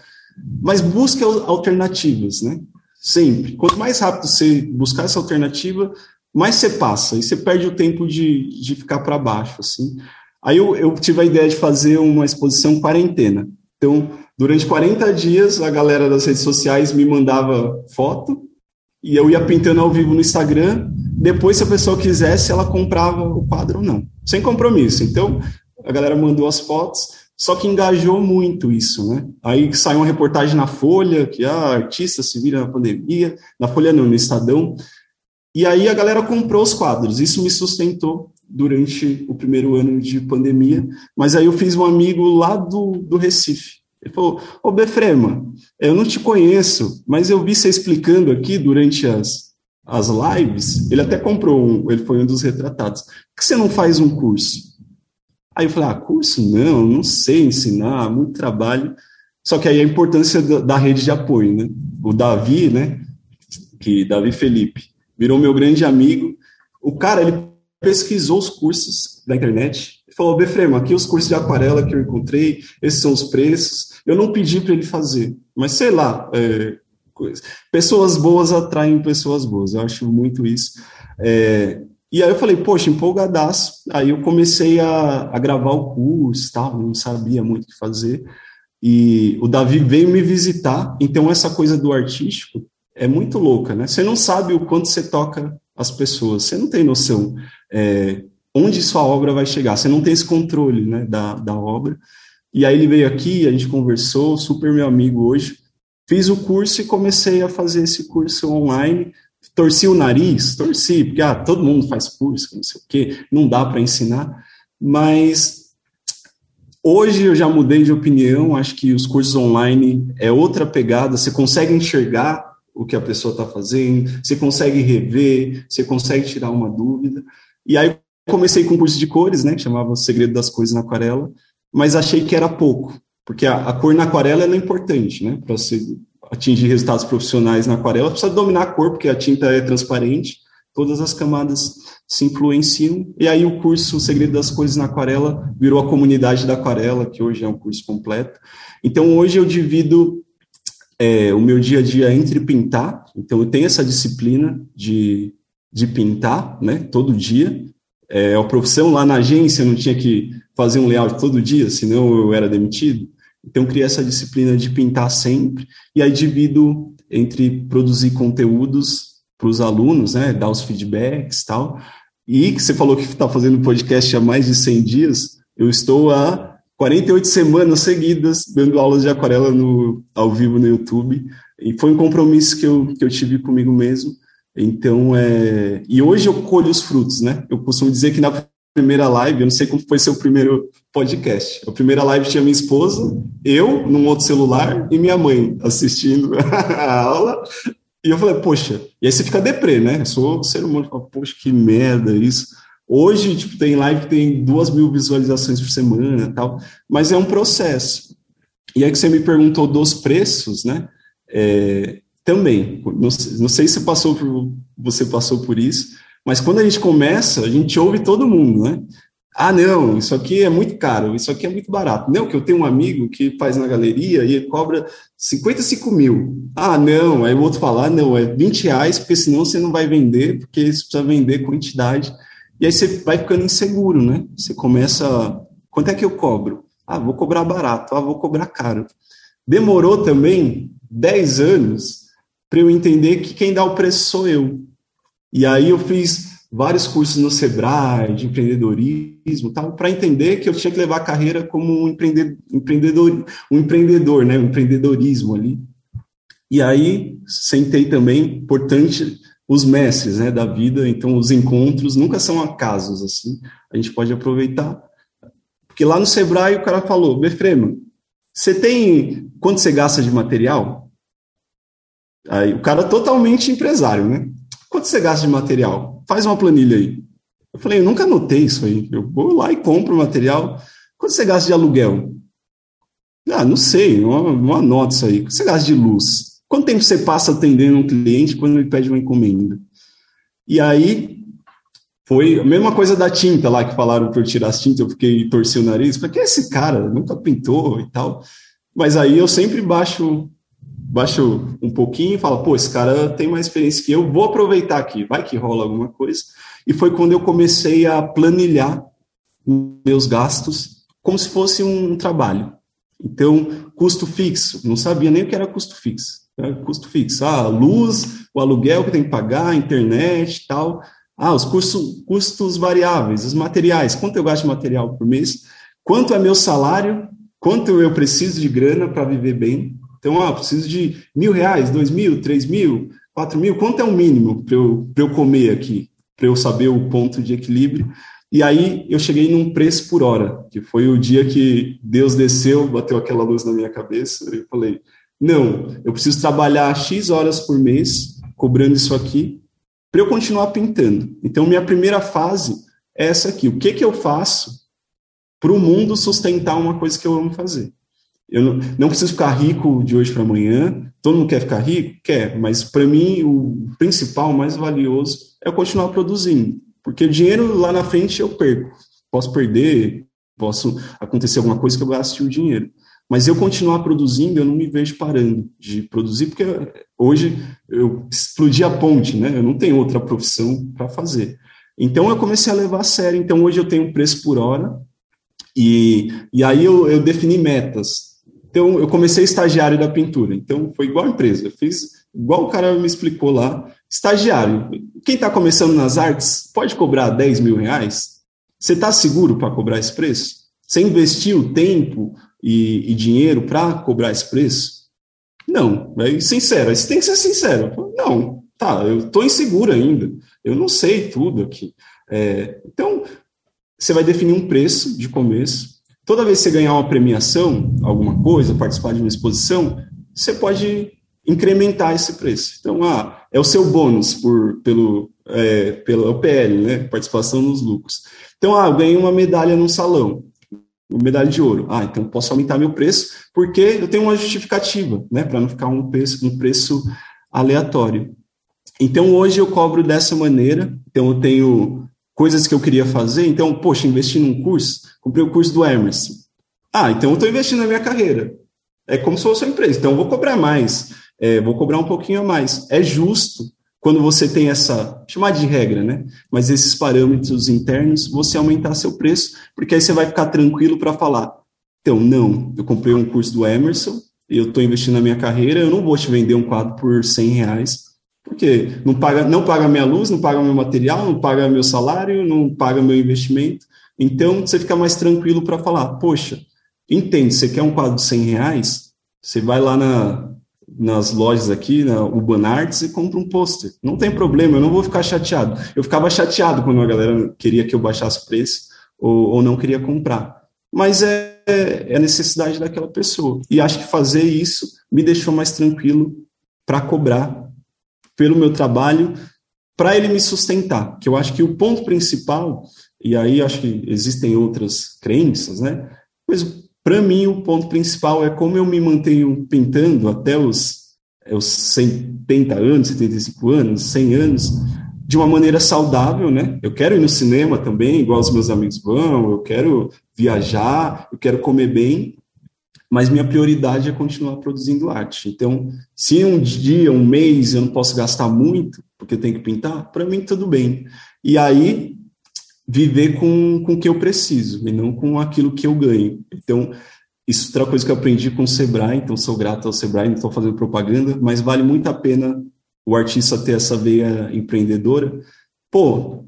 Mas busque alternativas, né? Sempre. Quanto mais rápido você buscar essa alternativa, mais você passa. E você perde o tempo de, de ficar para baixo, assim. Aí eu, eu tive a ideia de fazer uma exposição quarentena. Então, durante 40 dias, a galera das redes sociais me mandava foto e eu ia pintando ao vivo no Instagram. Depois, se a pessoa quisesse, ela comprava o quadro ou não, sem compromisso. Então, a galera mandou as fotos, só que engajou muito isso, né? Aí saiu uma reportagem na Folha, que ah, artista se vira na pandemia, na Folha não, no Estadão. E aí a galera comprou os quadros. Isso me sustentou durante o primeiro ano de pandemia. Mas aí eu fiz um amigo lá do, do Recife. Ele falou: Ô Befrema, eu não te conheço, mas eu vi você explicando aqui durante as, as lives. Ele até comprou um, ele foi um dos retratados. Por que você não faz um curso? Aí eu falei: Ah, curso não, não sei ensinar, muito trabalho. Só que aí a importância da, da rede de apoio, né? O Davi, né? Que Davi Felipe virou meu grande amigo. O cara, ele pesquisou os cursos da internet falou: Befrema, aqui os cursos de aquarela que eu encontrei, esses são os preços. Eu não pedi para ele fazer, mas sei lá, é, pessoas boas atraem pessoas boas, eu acho muito isso. É, e aí eu falei, poxa, empolgadaço. Aí eu comecei a, a gravar o curso, tal, não sabia muito o que fazer. E o Davi veio me visitar, então essa coisa do artístico é muito louca, né? Você não sabe o quanto você toca as pessoas, você não tem noção é, onde sua obra vai chegar, você não tem esse controle né, da, da obra. E aí ele veio aqui, a gente conversou, super meu amigo hoje. Fiz o curso e comecei a fazer esse curso online. Torci o nariz, torci, porque ah, todo mundo faz curso, não sei o quê, não dá para ensinar. Mas hoje eu já mudei de opinião, acho que os cursos online é outra pegada, você consegue enxergar o que a pessoa está fazendo, você consegue rever, você consegue tirar uma dúvida. E aí comecei com curso de cores, né, que chamava O Segredo das Cores na Aquarela, mas achei que era pouco, porque a, a cor na aquarela é importante, né? Para você atingir resultados profissionais na aquarela, precisa dominar a cor, porque a tinta é transparente, todas as camadas se influenciam. E aí o curso O Segredo das Cores na Aquarela virou a comunidade da aquarela, que hoje é um curso completo. Então hoje eu divido é, o meu dia a dia entre pintar, então eu tenho essa disciplina de, de pintar, né, todo dia. É, a profissão lá na agência não tinha que fazer um layout todo dia, senão eu era demitido. Então, criei essa disciplina de pintar sempre, e aí divido entre produzir conteúdos para os alunos, né, dar os feedbacks e tal. E que você falou que está fazendo podcast há mais de 100 dias, eu estou há 48 semanas seguidas dando aulas de aquarela no, ao vivo no YouTube, e foi um compromisso que eu, que eu tive comigo mesmo. Então, é... e hoje eu colho os frutos, né? Eu costumo dizer que na primeira live, eu não sei como foi seu primeiro podcast. A primeira live tinha minha esposa, eu num outro celular e minha mãe assistindo a aula. E eu falei, poxa, e aí você fica deprê, né? Eu sou ser humano, fala, poxa, que merda isso. Hoje, tipo, tem live que tem duas mil visualizações por semana tal, mas é um processo. E aí que você me perguntou dos preços, né? É, também, não, não sei se passou por, você passou por isso, mas quando a gente começa, a gente ouve todo mundo, né? Ah, não, isso aqui é muito caro, isso aqui é muito barato. Não, que eu tenho um amigo que faz na galeria e ele cobra 55 mil. Ah, não, aí o outro fala, ah, não, é 20 reais, porque senão você não vai vender, porque você precisa vender quantidade. E aí você vai ficando inseguro, né? Você começa, quanto é que eu cobro? Ah, vou cobrar barato, ah, vou cobrar caro. Demorou também 10 anos para eu entender que quem dá o preço sou eu. E aí eu fiz vários cursos no Sebrae de empreendedorismo, tal, para entender que eu tinha que levar a carreira como um empreendedor, um empreendedor, né, um empreendedorismo ali. E aí sentei também, importante, os mestres, né, da vida. Então os encontros nunca são acasos assim. A gente pode aproveitar, porque lá no Sebrae o cara falou, Befrema, você tem quanto você gasta de material? Aí o cara totalmente empresário, né? Quanto você gasta de material? Faz uma planilha aí. Eu falei, eu nunca anotei isso aí. Eu vou lá e compro o material. Quanto você gasta de aluguel? Ah, não sei, não, anoto isso aí. Quanto você gasta de luz? quanto tempo você passa atendendo um cliente quando ele pede uma encomenda? E aí foi a mesma coisa da tinta lá que falaram para eu tirar as tintas, eu fiquei torci o nariz, falei, que é esse cara? Nunca pintou e tal. Mas aí eu sempre baixo baixo um pouquinho e falo, pô, esse cara tem mais experiência que eu, vou aproveitar aqui, vai que rola alguma coisa. E foi quando eu comecei a planilhar meus gastos como se fosse um trabalho. Então, custo fixo, não sabia nem o que era custo fixo. Né? Custo fixo, ah, luz, o aluguel que tem que pagar, internet tal. Ah, os custos, custos variáveis, os materiais, quanto eu gasto de material por mês, quanto é meu salário, quanto eu preciso de grana para viver bem. Então, ah, preciso de mil reais, dois mil, três mil, quatro mil, quanto é o mínimo para eu, eu comer aqui, para eu saber o ponto de equilíbrio. E aí eu cheguei num preço por hora, que foi o dia que Deus desceu, bateu aquela luz na minha cabeça, e eu falei, não, eu preciso trabalhar X horas por mês, cobrando isso aqui, para eu continuar pintando. Então, minha primeira fase é essa aqui. O que, que eu faço para o mundo sustentar uma coisa que eu amo fazer? Eu não, não preciso ficar rico de hoje para amanhã. Todo mundo quer ficar rico? Quer, mas para mim o principal, o mais valioso, é continuar produzindo. Porque dinheiro lá na frente eu perco. Posso perder, posso acontecer alguma coisa que eu gaste o dinheiro. Mas eu continuar produzindo, eu não me vejo parando de produzir, porque hoje eu explodi a ponte, né? Eu não tenho outra profissão para fazer. Então eu comecei a levar a sério. Então hoje eu tenho preço por hora, e, e aí eu, eu defini metas. Então, eu comecei estagiário da pintura. Então, foi igual a empresa. Fiz igual o cara me explicou lá. Estagiário. Quem está começando nas artes pode cobrar 10 mil reais? Você está seguro para cobrar esse preço? Você investiu tempo e, e dinheiro para cobrar esse preço? Não. É sincero. Você tem que ser sincero. Não. Tá, eu estou inseguro ainda. Eu não sei tudo aqui. É, então, você vai definir um preço de começo Toda vez que você ganhar uma premiação, alguma coisa, participar de uma exposição, você pode incrementar esse preço. Então, ah, é o seu bônus por, pelo, é, pela OPL, né? Participação nos lucros. Então, ah, eu ganhei uma medalha num salão, uma medalha de ouro. Ah, então posso aumentar meu preço porque eu tenho uma justificativa, né? Para não ficar um preço, um preço aleatório. Então, hoje eu cobro dessa maneira. Então, eu tenho coisas que eu queria fazer. Então, poxa, investi num curso, comprei o curso do Emerson. Ah, então eu estou investindo na minha carreira. É como se fosse uma empresa. Então, eu vou cobrar mais, é, vou cobrar um pouquinho a mais. É justo quando você tem essa, chamar de regra, né? Mas esses parâmetros internos, você aumentar seu preço, porque aí você vai ficar tranquilo para falar. Então, não, eu comprei um curso do Emerson, eu estou investindo na minha carreira, eu não vou te vender um quadro por 100 reais, porque não paga, não paga minha luz, não paga meu material, não paga meu salário, não paga meu investimento. Então, você fica mais tranquilo para falar, poxa, entende, você quer um quadro de 100 reais? Você vai lá na, nas lojas aqui, na Urban Arts, e compra um pôster. Não tem problema, eu não vou ficar chateado. Eu ficava chateado quando a galera queria que eu baixasse o preço ou, ou não queria comprar. Mas é, é a necessidade daquela pessoa. E acho que fazer isso me deixou mais tranquilo para cobrar pelo meu trabalho para ele me sustentar. Que eu acho que o ponto principal, e aí acho que existem outras crenças, né? Mas para mim o ponto principal é como eu me mantenho pintando até os, é, os 70 anos, 75 anos, 100 anos, de uma maneira saudável, né? Eu quero ir no cinema também, igual os meus amigos vão, eu quero viajar, eu quero comer bem, mas minha prioridade é continuar produzindo arte. Então, se um dia, um mês eu não posso gastar muito, porque eu tenho que pintar, para mim tudo bem. E aí, viver com, com o que eu preciso, e não com aquilo que eu ganho. Então, isso é outra coisa que eu aprendi com o Sebrae, então sou grato ao Sebrae, não estou fazendo propaganda, mas vale muito a pena o artista ter essa veia empreendedora. Pô,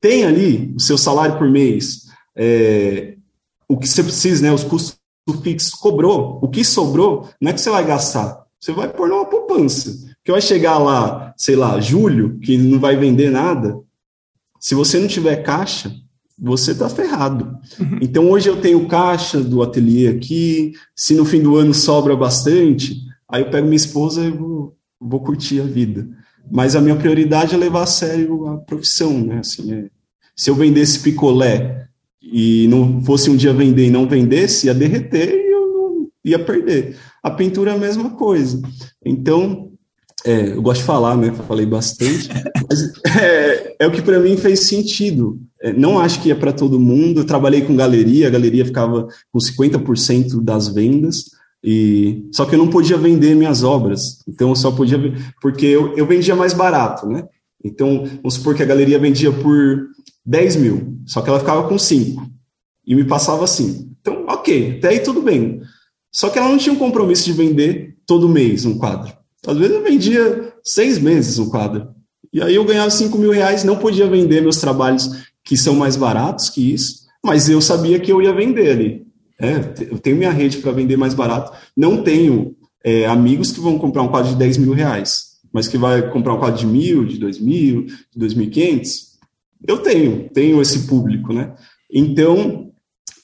tem ali o seu salário por mês, é, o que você precisa, né, os custos fixo cobrou, o que sobrou, não é que você vai gastar, você vai pôr numa poupança. Que vai chegar lá, sei lá, julho, que não vai vender nada. Se você não tiver caixa, você está ferrado. Uhum. Então hoje eu tenho caixa do ateliê aqui, se no fim do ano sobra bastante, aí eu pego minha esposa e vou, vou curtir a vida. Mas a minha prioridade é levar a sério a profissão, né? Assim, é, se eu vendesse picolé e não fosse um dia vender e não vendesse, ia derreter e eu ia perder. A pintura é a mesma coisa. Então, é, eu gosto de falar, né? Falei bastante, mas é, é o que para mim fez sentido. É, não acho que é para todo mundo. Eu trabalhei com galeria, a galeria ficava com 50% das vendas, e só que eu não podia vender minhas obras. Então eu só podia porque eu, eu vendia mais barato, né? Então, vamos supor que a galeria vendia por 10 mil, só que ela ficava com 5 e me passava assim. Então, ok, até aí tudo bem. Só que ela não tinha um compromisso de vender todo mês um quadro. Às vezes eu vendia seis meses um quadro. E aí eu ganhava 5 mil reais, não podia vender meus trabalhos que são mais baratos que isso, mas eu sabia que eu ia vender ali. É, eu tenho minha rede para vender mais barato. Não tenho é, amigos que vão comprar um quadro de 10 mil reais, mas que vai comprar um quadro de mil, de dois mil, de dois mil e quinhentos. Eu tenho, tenho esse público, né? Então,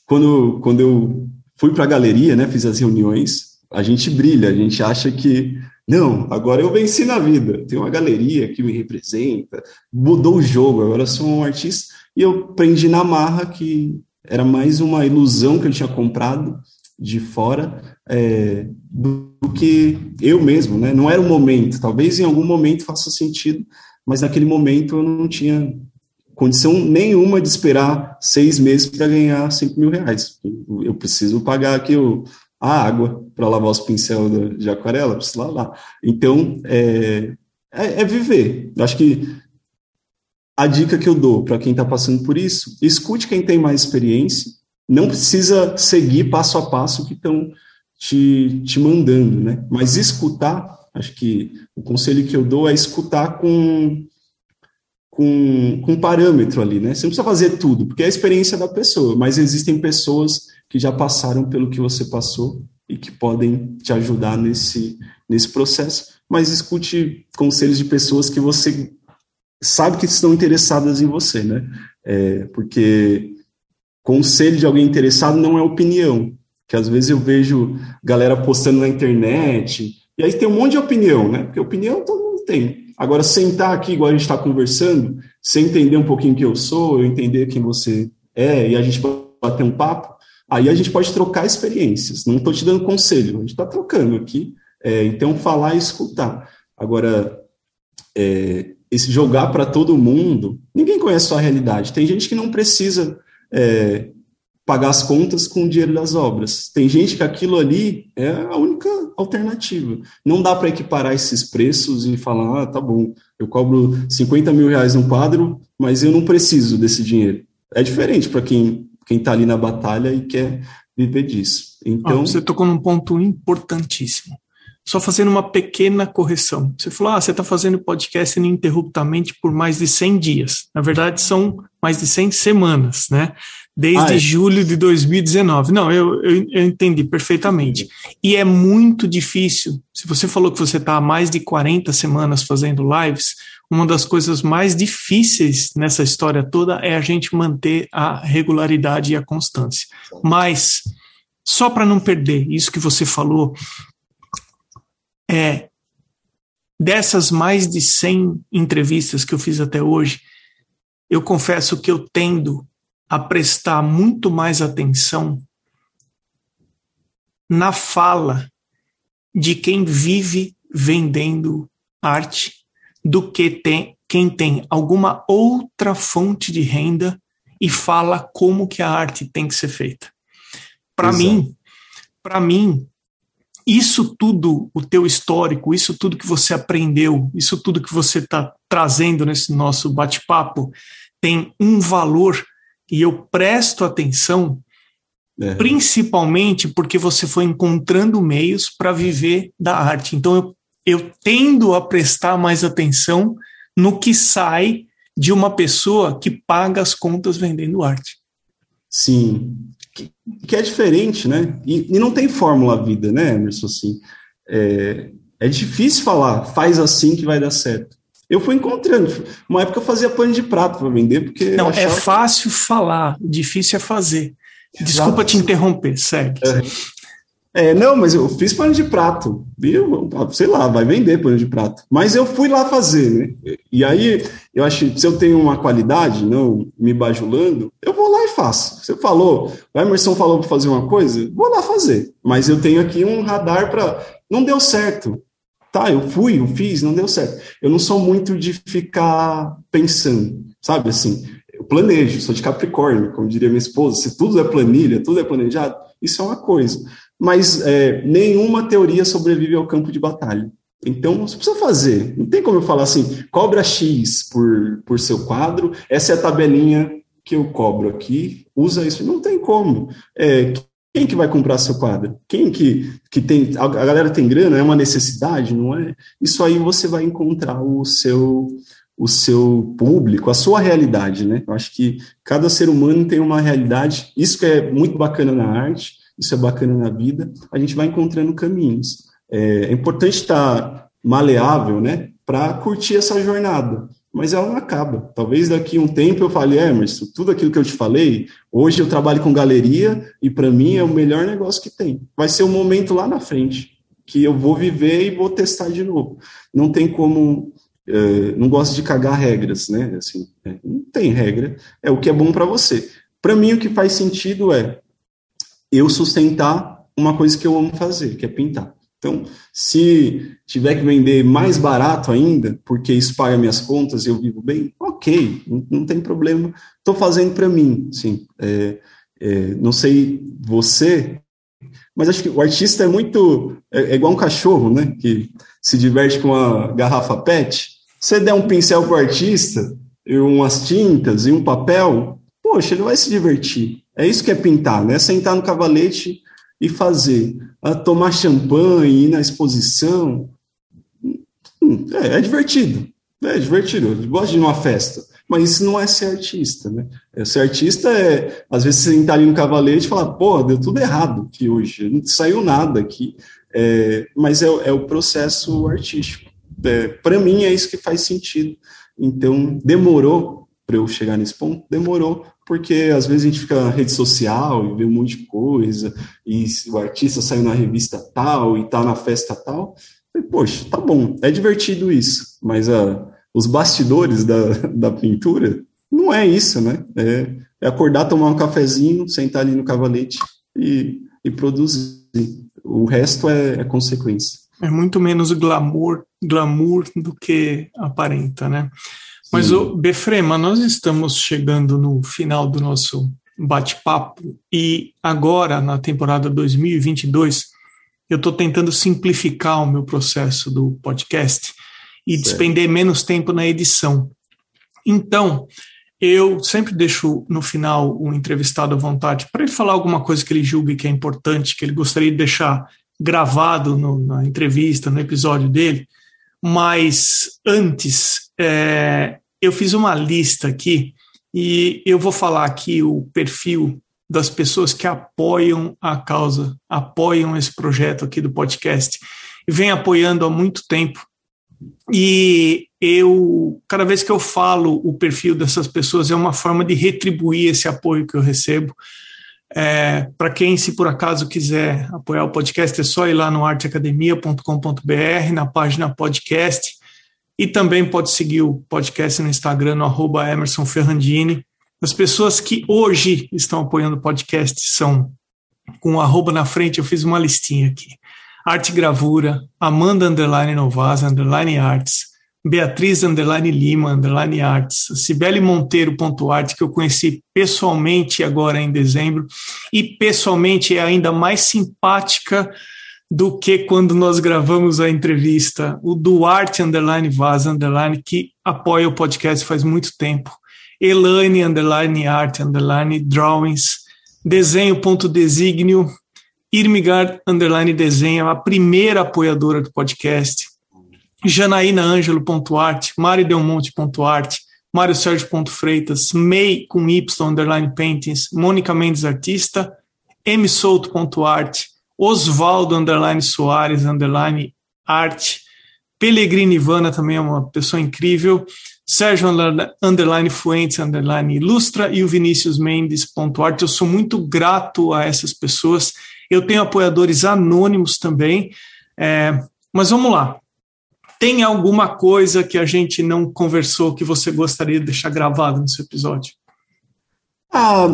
quando, quando eu fui para a galeria, né, fiz as reuniões, a gente brilha, a gente acha que não, agora eu venci na vida. Tem uma galeria que me representa, mudou o jogo, agora sou um artista. E eu prendi na marra que era mais uma ilusão que eu tinha comprado de fora é, do, que eu mesmo, né? Não era o momento. Talvez em algum momento faça sentido, mas naquele momento eu não tinha condição nenhuma de esperar seis meses para ganhar cinco mil reais. Eu preciso pagar aqui o, a água para lavar os pincéis de aquarela, preciso lavar. Então, é, é, é viver. Eu acho que a dica que eu dou para quem está passando por isso, escute quem tem mais experiência, não precisa seguir passo a passo o que estão te, te mandando, né? Mas escutar, acho que o conselho que eu dou é escutar com, com, com parâmetro ali, né? Você não precisa fazer tudo, porque é a experiência da pessoa, mas existem pessoas que já passaram pelo que você passou e que podem te ajudar nesse, nesse processo. Mas escute conselhos de pessoas que você sabe que estão interessadas em você, né? É, porque conselho de alguém interessado não é opinião, que às vezes eu vejo galera postando na internet, e aí tem um monte de opinião, né? Porque opinião todo mundo tem. Agora, sentar aqui, igual a gente está conversando, você entender um pouquinho quem eu sou, eu entender quem você é, e a gente bater um papo, aí a gente pode trocar experiências. Não estou te dando conselho, a gente está trocando aqui. É, então, falar e escutar. Agora, é, esse jogar para todo mundo, ninguém conhece a sua realidade. Tem gente que não precisa é, pagar as contas com o dinheiro das obras. Tem gente que aquilo ali é a única alternativa. Não dá para equiparar esses preços e falar, ah, tá bom, eu cobro 50 mil reais um quadro, mas eu não preciso desse dinheiro. É diferente para quem quem está ali na batalha e quer viver disso. Então, ah, você tocou num ponto importantíssimo só fazendo uma pequena correção. Você falou, ah, você está fazendo podcast ininterruptamente por mais de 100 dias. Na verdade, são mais de 100 semanas, né? Desde ah, é. julho de 2019. Não, eu, eu, eu, entendi perfeitamente. E é muito difícil. Se você falou que você está há mais de 40 semanas fazendo lives, uma das coisas mais difíceis nessa história toda é a gente manter a regularidade e a constância. Mas, só para não perder isso que você falou, é dessas mais de 100 entrevistas que eu fiz até hoje, eu confesso que eu tendo a prestar muito mais atenção na fala de quem vive vendendo arte do que tem, quem tem alguma outra fonte de renda e fala como que a arte tem que ser feita. Para mim, para mim, isso tudo, o teu histórico, isso tudo que você aprendeu, isso tudo que você está trazendo nesse nosso bate-papo, tem um valor e eu presto atenção, é. principalmente porque você foi encontrando meios para viver da arte. Então eu, eu tendo a prestar mais atenção no que sai de uma pessoa que paga as contas vendendo arte. Sim, que, que é diferente, né? E, e, não tem fórmula vida, né, Emerson? Assim, é, é difícil falar, faz assim que vai dar certo. Eu fui encontrando. Uma época eu fazia pano de prato para vender, porque. Não, é fácil falar, difícil é fazer. Desculpa Exato. te interromper, segue. É. É, não, mas eu fiz pano de prato, viu? Sei lá, vai vender pano de prato. Mas eu fui lá fazer, né? E aí, eu acho que se eu tenho uma qualidade, não me bajulando, eu vou lá e faço. Você falou, o Emerson falou para fazer uma coisa, vou lá fazer. Mas eu tenho aqui um radar para. Não deu certo. Tá, eu fui, eu fiz, não deu certo. Eu não sou muito de ficar pensando, sabe assim? Eu planejo, sou de Capricórnio, como diria minha esposa, se tudo é planilha, tudo é planejado, isso é uma coisa mas é, nenhuma teoria sobrevive ao campo de batalha. Então, você precisa fazer. Não tem como eu falar assim, cobra X por, por seu quadro, essa é a tabelinha que eu cobro aqui, usa isso. Não tem como. É, quem que vai comprar seu quadro? Quem que, que tem. A galera tem grana, é uma necessidade, não é? Isso aí você vai encontrar o seu o seu público, a sua realidade, né? Eu acho que cada ser humano tem uma realidade, isso que é muito bacana na arte, isso é bacana na vida, a gente vai encontrando caminhos. É, é importante estar maleável, né, para curtir essa jornada, mas ela não acaba. Talvez daqui um tempo eu fale, Emerson, tudo aquilo que eu te falei, hoje eu trabalho com galeria e para mim é o melhor negócio que tem. Vai ser um momento lá na frente que eu vou viver e vou testar de novo. Não tem como é, não gosto de cagar regras, né? Assim, é, não tem regra, é o que é bom para você. Para mim, o que faz sentido é eu sustentar uma coisa que eu amo fazer, que é pintar. Então, se tiver que vender mais barato ainda, porque isso paga minhas contas e eu vivo bem, ok, não, não tem problema. Estou fazendo para mim, sim. É, é, não sei você, mas acho que o artista é muito é, é igual um cachorro, né? Que se diverte com uma garrafa PET. Você der um pincel para o artista, e umas tintas e um papel, poxa, ele vai se divertir. É isso que é pintar, né? Sentar no cavalete e fazer. A tomar champanhe, ir na exposição. Hum, é, é divertido. É divertido. Eu gosto de ir numa festa. Mas isso não é ser artista, né? É, ser artista é, às vezes, sentar ali no cavalete e falar, pô, deu tudo errado aqui hoje, não saiu nada aqui. É, mas é, é, o processo artístico. É, Para mim, é isso que faz sentido. Então, demorou para eu chegar nesse ponto? Demorou, porque às vezes a gente fica na rede social e vê um monte de coisa, e o artista saiu na revista tal e tá na festa tal. E, Poxa, tá bom, é divertido isso, mas uh, os bastidores da, da pintura não é isso, né? É, é, acordar, tomar um cafezinho, sentar ali no cavalete e, e produzir. O resto é, é consequência. É muito menos glamour, glamour do que aparenta, né? Mas, o Befrema, nós estamos chegando no final do nosso bate-papo e agora, na temporada 2022, eu estou tentando simplificar o meu processo do podcast e certo. despender menos tempo na edição. Então, eu sempre deixo no final o entrevistado à vontade para ele falar alguma coisa que ele julgue que é importante, que ele gostaria de deixar gravado no, na entrevista, no episódio dele. Mas antes, é, eu fiz uma lista aqui e eu vou falar aqui o perfil das pessoas que apoiam a causa, apoiam esse projeto aqui do podcast e vem apoiando há muito tempo. E eu, cada vez que eu falo o perfil dessas pessoas, é uma forma de retribuir esse apoio que eu recebo. É, Para quem, se por acaso quiser apoiar o podcast, é só ir lá no arteacademia.com.br, na página podcast, e também pode seguir o podcast no Instagram, no arroba Emerson Ferrandini. As pessoas que hoje estão apoiando o podcast são, com o arroba na frente, eu fiz uma listinha aqui. Arte Gravura, Amanda Underline Novas, Underline Arts, Beatriz Underline Lima, Underline Arts, Cibele Monteiro ponto arte, que eu conheci pessoalmente agora em dezembro, e pessoalmente é ainda mais simpática do que quando nós gravamos a entrevista. O Duarte Underline Vaz Underline, que apoia o podcast faz muito tempo. Elaine Underline Art Underline Drawings. Desenho.designio. Irmigard Underline Desenho, a primeira apoiadora do podcast. Janaína Ângelo.art, Mari Delmonte.art, Mário Sérgio.freitas, May com Y Underline Paintings, Mônica Mendes Artista, msouto.art, Osvaldo underline Soares underline arte, Pellegrini Ivana também é uma pessoa incrível, Sérgio underline Fuentes underline Ilustra e o Vinícius Mendes ponto arte. Eu sou muito grato a essas pessoas Eu tenho apoiadores anônimos também. É, mas vamos lá. Tem alguma coisa que a gente não conversou que você gostaria de deixar gravado nesse episódio? Ah,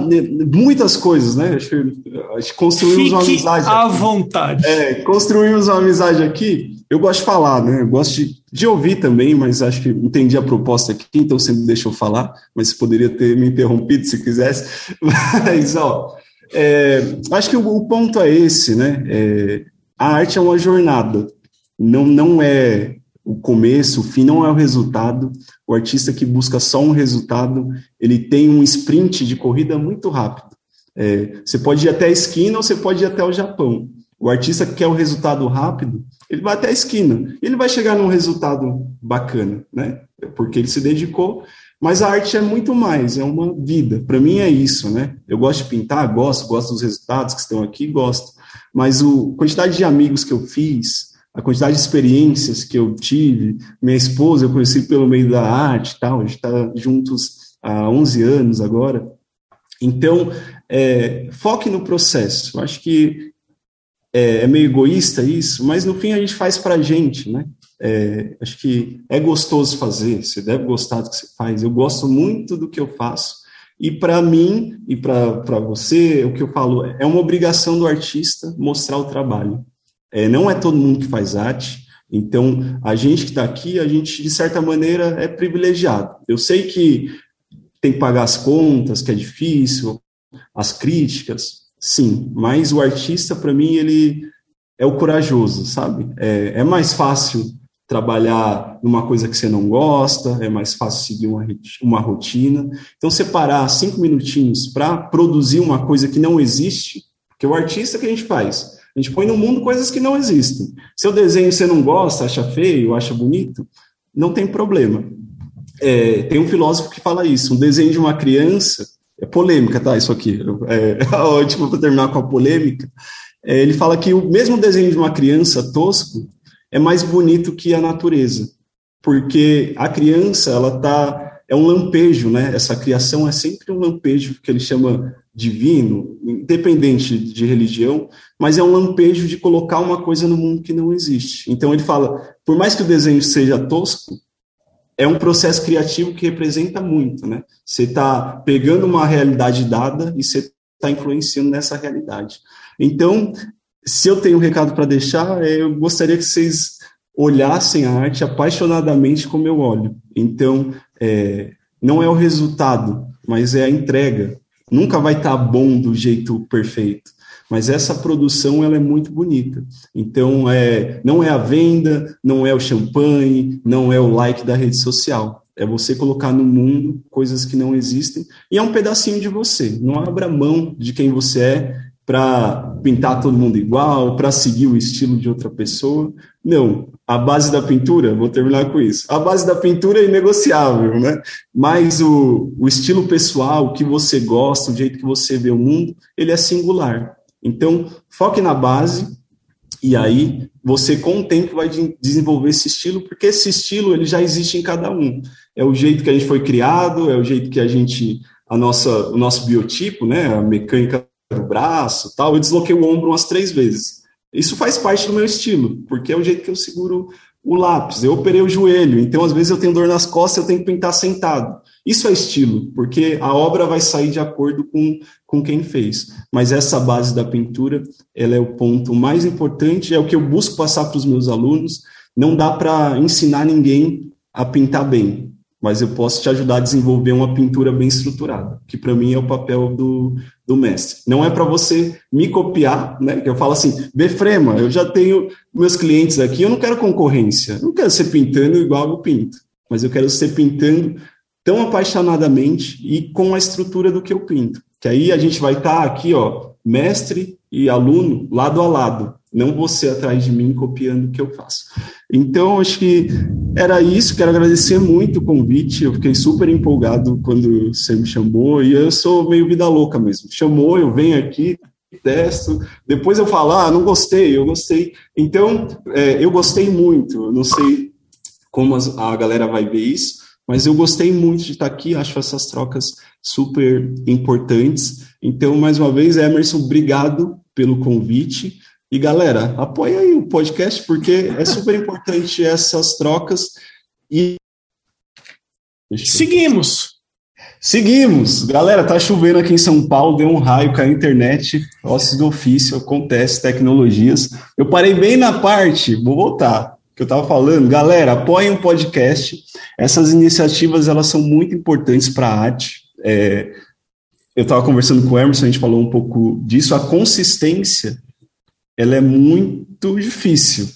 muitas coisas, né? Acho que, construímos Fique uma amizade. à aqui. vontade. É, construímos uma amizade aqui. Eu gosto de falar, né? Eu gosto de, de ouvir também, mas acho que entendi a proposta aqui, então sempre deixa eu falar. Mas poderia ter me interrompido se quisesse. Mas, ó, é, acho que o, o, ponto é esse, né? É, a arte é uma jornada, não, não é o começo, o fim não é o resultado. O artista que busca só um resultado, ele tem um sprint de corrida muito rápido. É, você pode ir até a esquina ou você pode ir até o Japão. O artista que quer o resultado rápido, ele vai até a esquina. Ele vai chegar num resultado bacana, né? Porque ele se dedicou. Mas a arte é muito mais, é uma vida. Para mim é isso, né? Eu gosto de pintar, gosto, gosto dos resultados que estão aqui, gosto. Mas a quantidade de amigos que eu fiz, a quantidade de experiências que eu tive, minha esposa eu conheci pelo meio da arte tal, a gente está juntos há 11 anos agora. Então, é, foque no processo. Eu acho que é, é, meio egoísta isso, mas no fim a gente faz para a gente, né? É, acho que é gostoso fazer, você deve gostar do que você faz. Eu gosto muito do que eu faço. E para mim e para você, o que eu falo é uma obrigação do artista mostrar o trabalho. É, não é todo mundo que faz arte, então a gente que está aqui, a gente de certa maneira é privilegiado. Eu sei que tem que pagar as contas, que é difícil, as críticas, sim, mas o artista, para mim, ele é o corajoso, sabe? É, é mais fácil trabalhar numa coisa que você não gosta, é mais fácil seguir uma, uma rotina. Então, separar cinco minutinhos para produzir uma coisa que não existe, porque o artista que a gente faz, a gente põe no mundo coisas que não existem. Seu desenho você não gosta, acha feio, acha bonito, não tem problema. É, tem um filósofo que fala isso: um desenho de uma criança é polêmica, tá? Isso aqui é, ótimo para terminar com a polêmica. É, ele fala que o mesmo desenho de uma criança tosco é mais bonito que a natureza, porque a criança ela tá é um lampejo, né? Essa criação é sempre um lampejo que ele chama divino, independente de religião, mas é um lampejo de colocar uma coisa no mundo que não existe. Então ele fala, por mais que o desenho seja tosco, é um processo criativo que representa muito, né? Você está pegando uma realidade dada e você está influenciando nessa realidade. Então, se eu tenho um recado para deixar, é, eu gostaria que vocês olhassem a arte apaixonadamente como eu olho. Então, é, não é o resultado, mas é a entrega. Nunca vai estar tá bom do jeito perfeito, mas essa produção ela é muito bonita. Então, é, não é a venda, não é o champanhe, não é o like da rede social. É você colocar no mundo coisas que não existem e é um pedacinho de você. Não abra mão de quem você é para pintar todo mundo igual, para seguir o estilo de outra pessoa. Não, a base da pintura, vou terminar com isso. A base da pintura é inegociável, né? Mas o, o estilo pessoal, o que você gosta, o jeito que você vê o mundo, ele é singular. Então, foque na base e aí você com o tempo vai desenvolver esse estilo, porque esse estilo ele já existe em cada um. É o jeito que a gente foi criado, é o jeito que a gente a nossa o nosso biotipo, né, a mecânica o braço, tal, eu desloquei o ombro umas três vezes. Isso faz parte do meu estilo, porque é o jeito que eu seguro o lápis. Eu operei o joelho, então às vezes eu tenho dor nas costas, eu tenho que pintar sentado. Isso é estilo, porque a obra vai sair de acordo com, com quem fez. Mas essa base da pintura, ela é o ponto mais importante, é o que eu busco passar para os meus alunos. Não dá para ensinar ninguém a pintar bem mas eu posso te ajudar a desenvolver uma pintura bem estruturada, que para mim é o papel do, do mestre. Não é para você me copiar, né? Que eu falo assim, Befrema, eu já tenho meus clientes aqui, eu não quero concorrência, não quero ser pintando igual eu pinto, mas eu quero ser pintando tão apaixonadamente e com a estrutura do que eu pinto. Que aí a gente vai estar tá aqui, ó, mestre e aluno lado a lado, não você atrás de mim copiando o que eu faço. Então, acho que era isso. Quero agradecer muito o convite. Eu fiquei super empolgado quando você me chamou. E eu sou meio vida louca mesmo. Chamou, eu venho aqui, testo. Depois eu falo, ah, não gostei, eu gostei. Então, é, eu gostei muito. não sei como a galera vai ver isso, mas eu gostei muito de estar aqui. Acho essas trocas super importantes. Então, mais uma vez, Emerson, obrigado pelo convite. E galera, apoia aí o podcast, porque é super importante essas trocas. E. Seguimos! Seguimos. Galera, tá chovendo aqui em São Paulo, deu um raio, caiu a internet, ossos do ofício, acontece, tecnologias. Eu parei bem na parte, vou voltar, que eu estava falando. Galera, apoiem o podcast. Essas iniciativas, elas são muito importantes para a arte. É, eu estava conversando com o Emerson, a gente falou um pouco disso. A consistência, ela é muito difícil.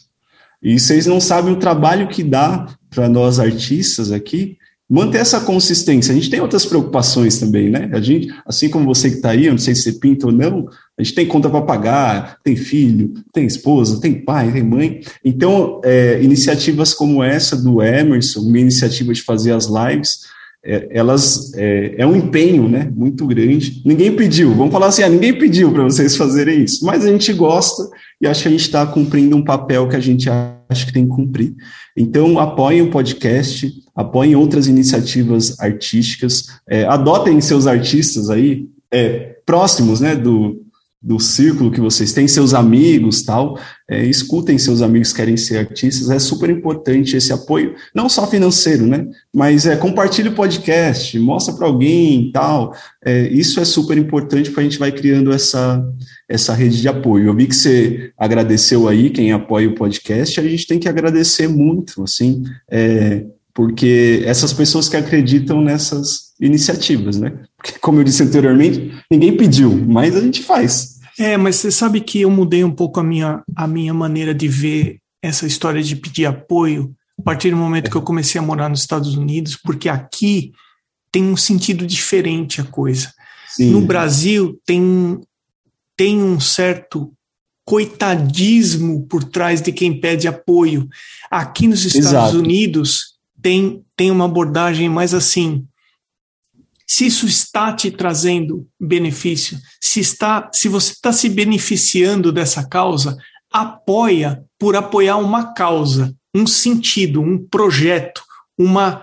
E vocês não sabem o trabalho que dá para nós artistas aqui manter essa consistência. A gente tem outras preocupações também, né? A gente, assim como você que está aí, eu não sei se você pinta ou não, a gente tem conta para pagar, tem filho, tem esposa, tem pai, tem mãe. Então, é, iniciativas como essa do Emerson, uma iniciativa de fazer as lives, é, elas é, é, um empenho, né? Muito grande. Ninguém pediu, vamos falar assim, ah, ninguém pediu para vocês fazerem isso, mas a gente gosta e acho que a gente está cumprindo um papel que a gente acha que tem que cumprir. Então, apoiem o podcast, apoiem outras iniciativas artísticas, é, adotem seus artistas aí é, próximos né, do, do círculo que vocês têm, seus amigos, tal, é, escutem seus amigos que querem ser artistas, é super importante esse apoio, não só financeiro, né, mas é, compartilhe o podcast, mostra para alguém, tal, é, isso é super importante para a gente vai criando essa, essa rede de apoio. Eu vi que você agradeceu aí quem apoia o podcast, a gente tem que agradecer muito, assim, é, porque essas pessoas que acreditam nessas iniciativas, né? Porque, como eu disse anteriormente, ninguém pediu, mas a gente faz. É, mas você sabe que eu mudei um pouco a minha, a minha maneira de ver essa história de pedir apoio a partir do momento que eu comecei a morar nos Estados Unidos, porque aqui tem um sentido diferente a coisa. Sim. No Brasil tem tem um certo coitadismo por trás de quem pede apoio. Aqui nos Estados Exato. Unidos tem, tem uma abordagem mais assim. Se isso está te trazendo benefício, se está, se você está se beneficiando dessa causa, apoia por apoiar uma causa, um sentido, um projeto, uma,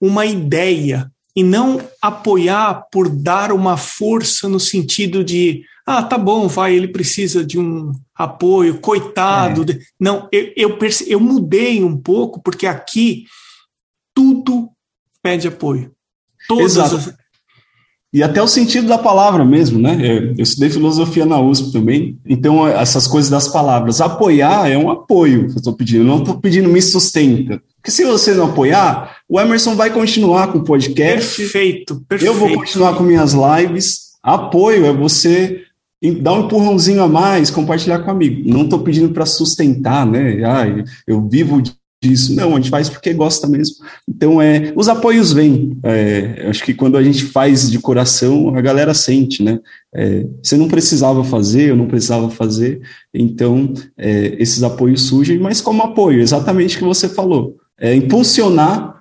uma ideia, e não apoiar por dar uma força no sentido de ah, tá bom, vai, ele precisa de um apoio, coitado. É. Não, eu, eu, eu mudei um pouco, porque aqui tudo pede apoio. Todas Exato. E até o sentido da palavra mesmo, né? Eu estudei filosofia na USP também, então essas coisas das palavras. Apoiar é um apoio que eu estou pedindo, não estou pedindo me sustenta. Porque se você não apoiar, o Emerson vai continuar com o podcast. Perfeito, perfeito. Eu vou continuar com minhas lives. Apoio é você dar um empurrãozinho a mais, compartilhar com amigo. Não estou pedindo para sustentar, né? Ah, eu vivo disso. Não, a gente faz porque gosta mesmo. Então, é, os apoios vêm. É, acho que quando a gente faz de coração, a galera sente, né? É, você não precisava fazer, eu não precisava fazer. Então, é, esses apoios surgem, mas como apoio, exatamente o que você falou. É impulsionar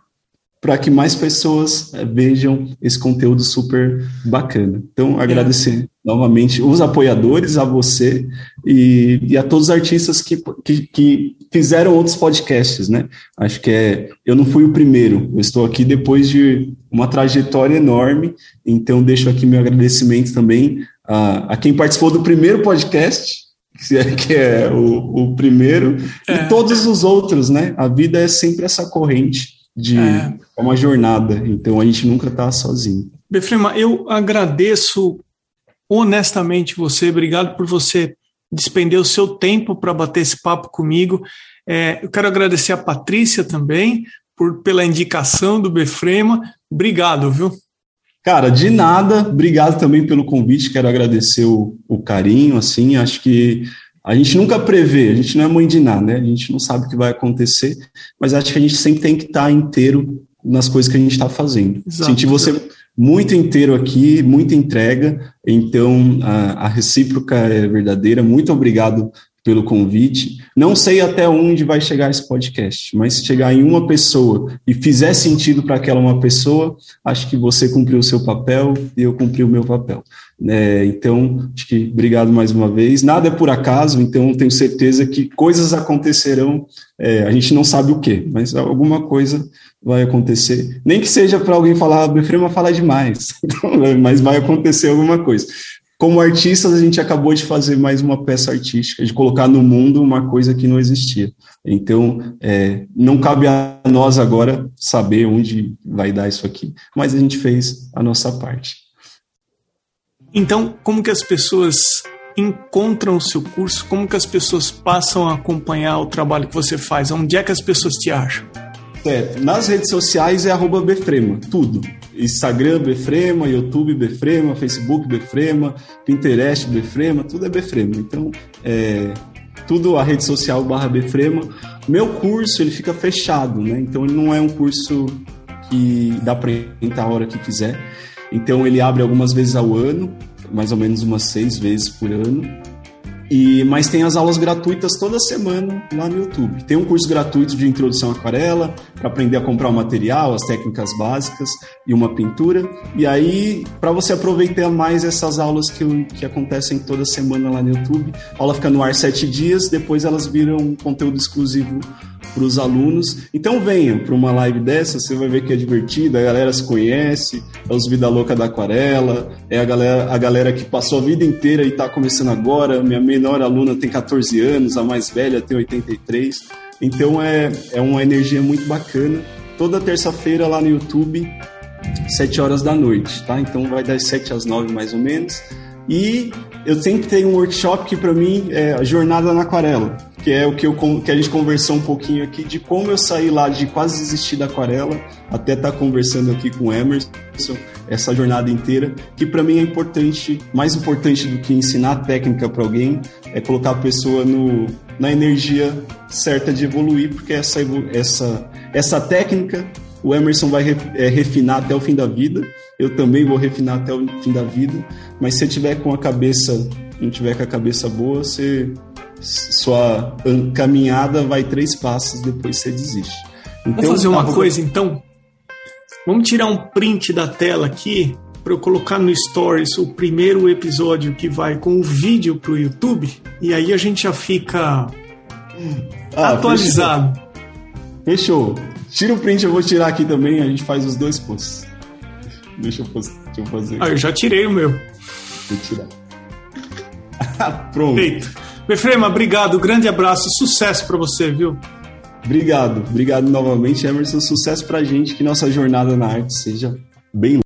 para que mais pessoas é, vejam esse conteúdo super bacana. Então, agradecer novamente os apoiadores, a você e, e a todos os artistas que, que, que, fizeram outros podcasts, né? Acho que é, eu não fui o primeiro, eu estou aqui depois de uma trajetória enorme, então deixo aqui meu agradecimento também a, a quem participou do primeiro podcast, que é, é o, o primeiro, é. e todos os outros, né? A vida é sempre essa corrente de é. uma jornada, então a gente nunca está sozinho. Befrema, eu agradeço honestamente você, obrigado por você despender o seu tempo para bater esse papo comigo. É, eu quero agradecer a Patrícia também por, pela indicação do Befrema. Obrigado, viu? Cara, de nada. Obrigado também pelo convite. Quero agradecer o, o carinho. Assim, acho que a gente nunca prevê. A gente não é mãe de nada, né? A gente não sabe o que vai acontecer. Mas acho que a gente sempre tem que estar inteiro nas coisas que a gente está fazendo. Exato. Sentir você muito inteiro aqui, muita entrega, então a, a recíproca é verdadeira. Muito obrigado pelo convite. Não sei até onde vai chegar esse podcast, mas se chegar em uma pessoa e fizer sentido para aquela uma pessoa, acho que você cumpriu o seu papel e eu cumpri o meu papel. É, então, acho que obrigado mais uma vez. Nada é por acaso, então tenho certeza que coisas acontecerão. É, a gente não sabe o que, mas alguma coisa vai acontecer. Nem que seja para alguém falar, ah, Befrema fala demais, mas vai acontecer alguma coisa. como artistas, a gente acabou de fazer mais uma peça artística, de colocar no mundo uma coisa que não existia. Então, é, não cabe a nós agora saber onde vai dar isso aqui, mas a gente fez a nossa parte. Então, como que as pessoas encontram o seu curso? Como que as pessoas passam a acompanhar o trabalho que você faz? Onde é que as pessoas te acham? É, nas redes sociais é arroba Befrema, tudo. Instagram Befrema, YouTube Befrema, Facebook Befrema, Pinterest Befrema, tudo é Befrema. Então, é, tudo a rede social barra Befrema. Meu curso, ele fica fechado, né? Então, ele não é um curso que dá para entrar a hora que quiser. Então, ele abre algumas vezes ao ano, mais ou menos umas seis vezes por ano. E, mas tem as aulas gratuitas toda semana lá no YouTube. Tem um curso gratuito de introdução à aquarela, para aprender a comprar o material, as técnicas básicas e uma pintura. E aí, para você aproveitar mais essas aulas que, que acontecem toda semana lá no YouTube, a aula fica no ar sete dias, depois elas viram conteúdo exclusivo para os alunos. Então venham para uma live dessa, você vai ver que é divertida, a galera se conhece, é os Vida Louca da Aquarela, é a galera, a galera que passou a vida inteira e está começando agora. Minha menor aluna tem 14 anos, a mais velha tem 83. Então é, é uma energia muito bacana. Toda terça-feira lá no YouTube, 7 horas da noite, tá? Então vai das 7 às 9 mais ou menos. E eu sempre tenho um workshop que para mim é a jornada na aquarela, que é o que, eu, que a gente conversou um pouquinho aqui de como eu saí lá de quase desistir da aquarela até estar tá conversando aqui com o Emerson essa jornada inteira, que para mim é importante, mais importante do que ensinar técnica para alguém, é colocar a pessoa no, na energia certa de evoluir, porque essa, essa, essa técnica o Emerson vai é, refinar até o fim da vida, eu também vou refinar até o fim da vida, mas se tiver com a cabeça, não tiver com a cabeça boa, você, sua caminhada vai três passos, depois você desiste. Então, Vamos fazer uma coisa então? Vamos tirar um print da tela aqui para eu colocar no Stories o primeiro episódio que vai com o vídeo para o YouTube e aí a gente já fica ah, atualizado. Fechou. fechou. Tira o print, eu vou tirar aqui também, a gente faz os dois posts. Deixa eu, deixa eu fazer. Ah, eu já tirei o meu. Vou tirar. Pronto. Feito. Befrema, obrigado, grande abraço, sucesso para você, viu? Obrigado, obrigado novamente, Emerson. Sucesso pra gente, que nossa jornada na arte seja bem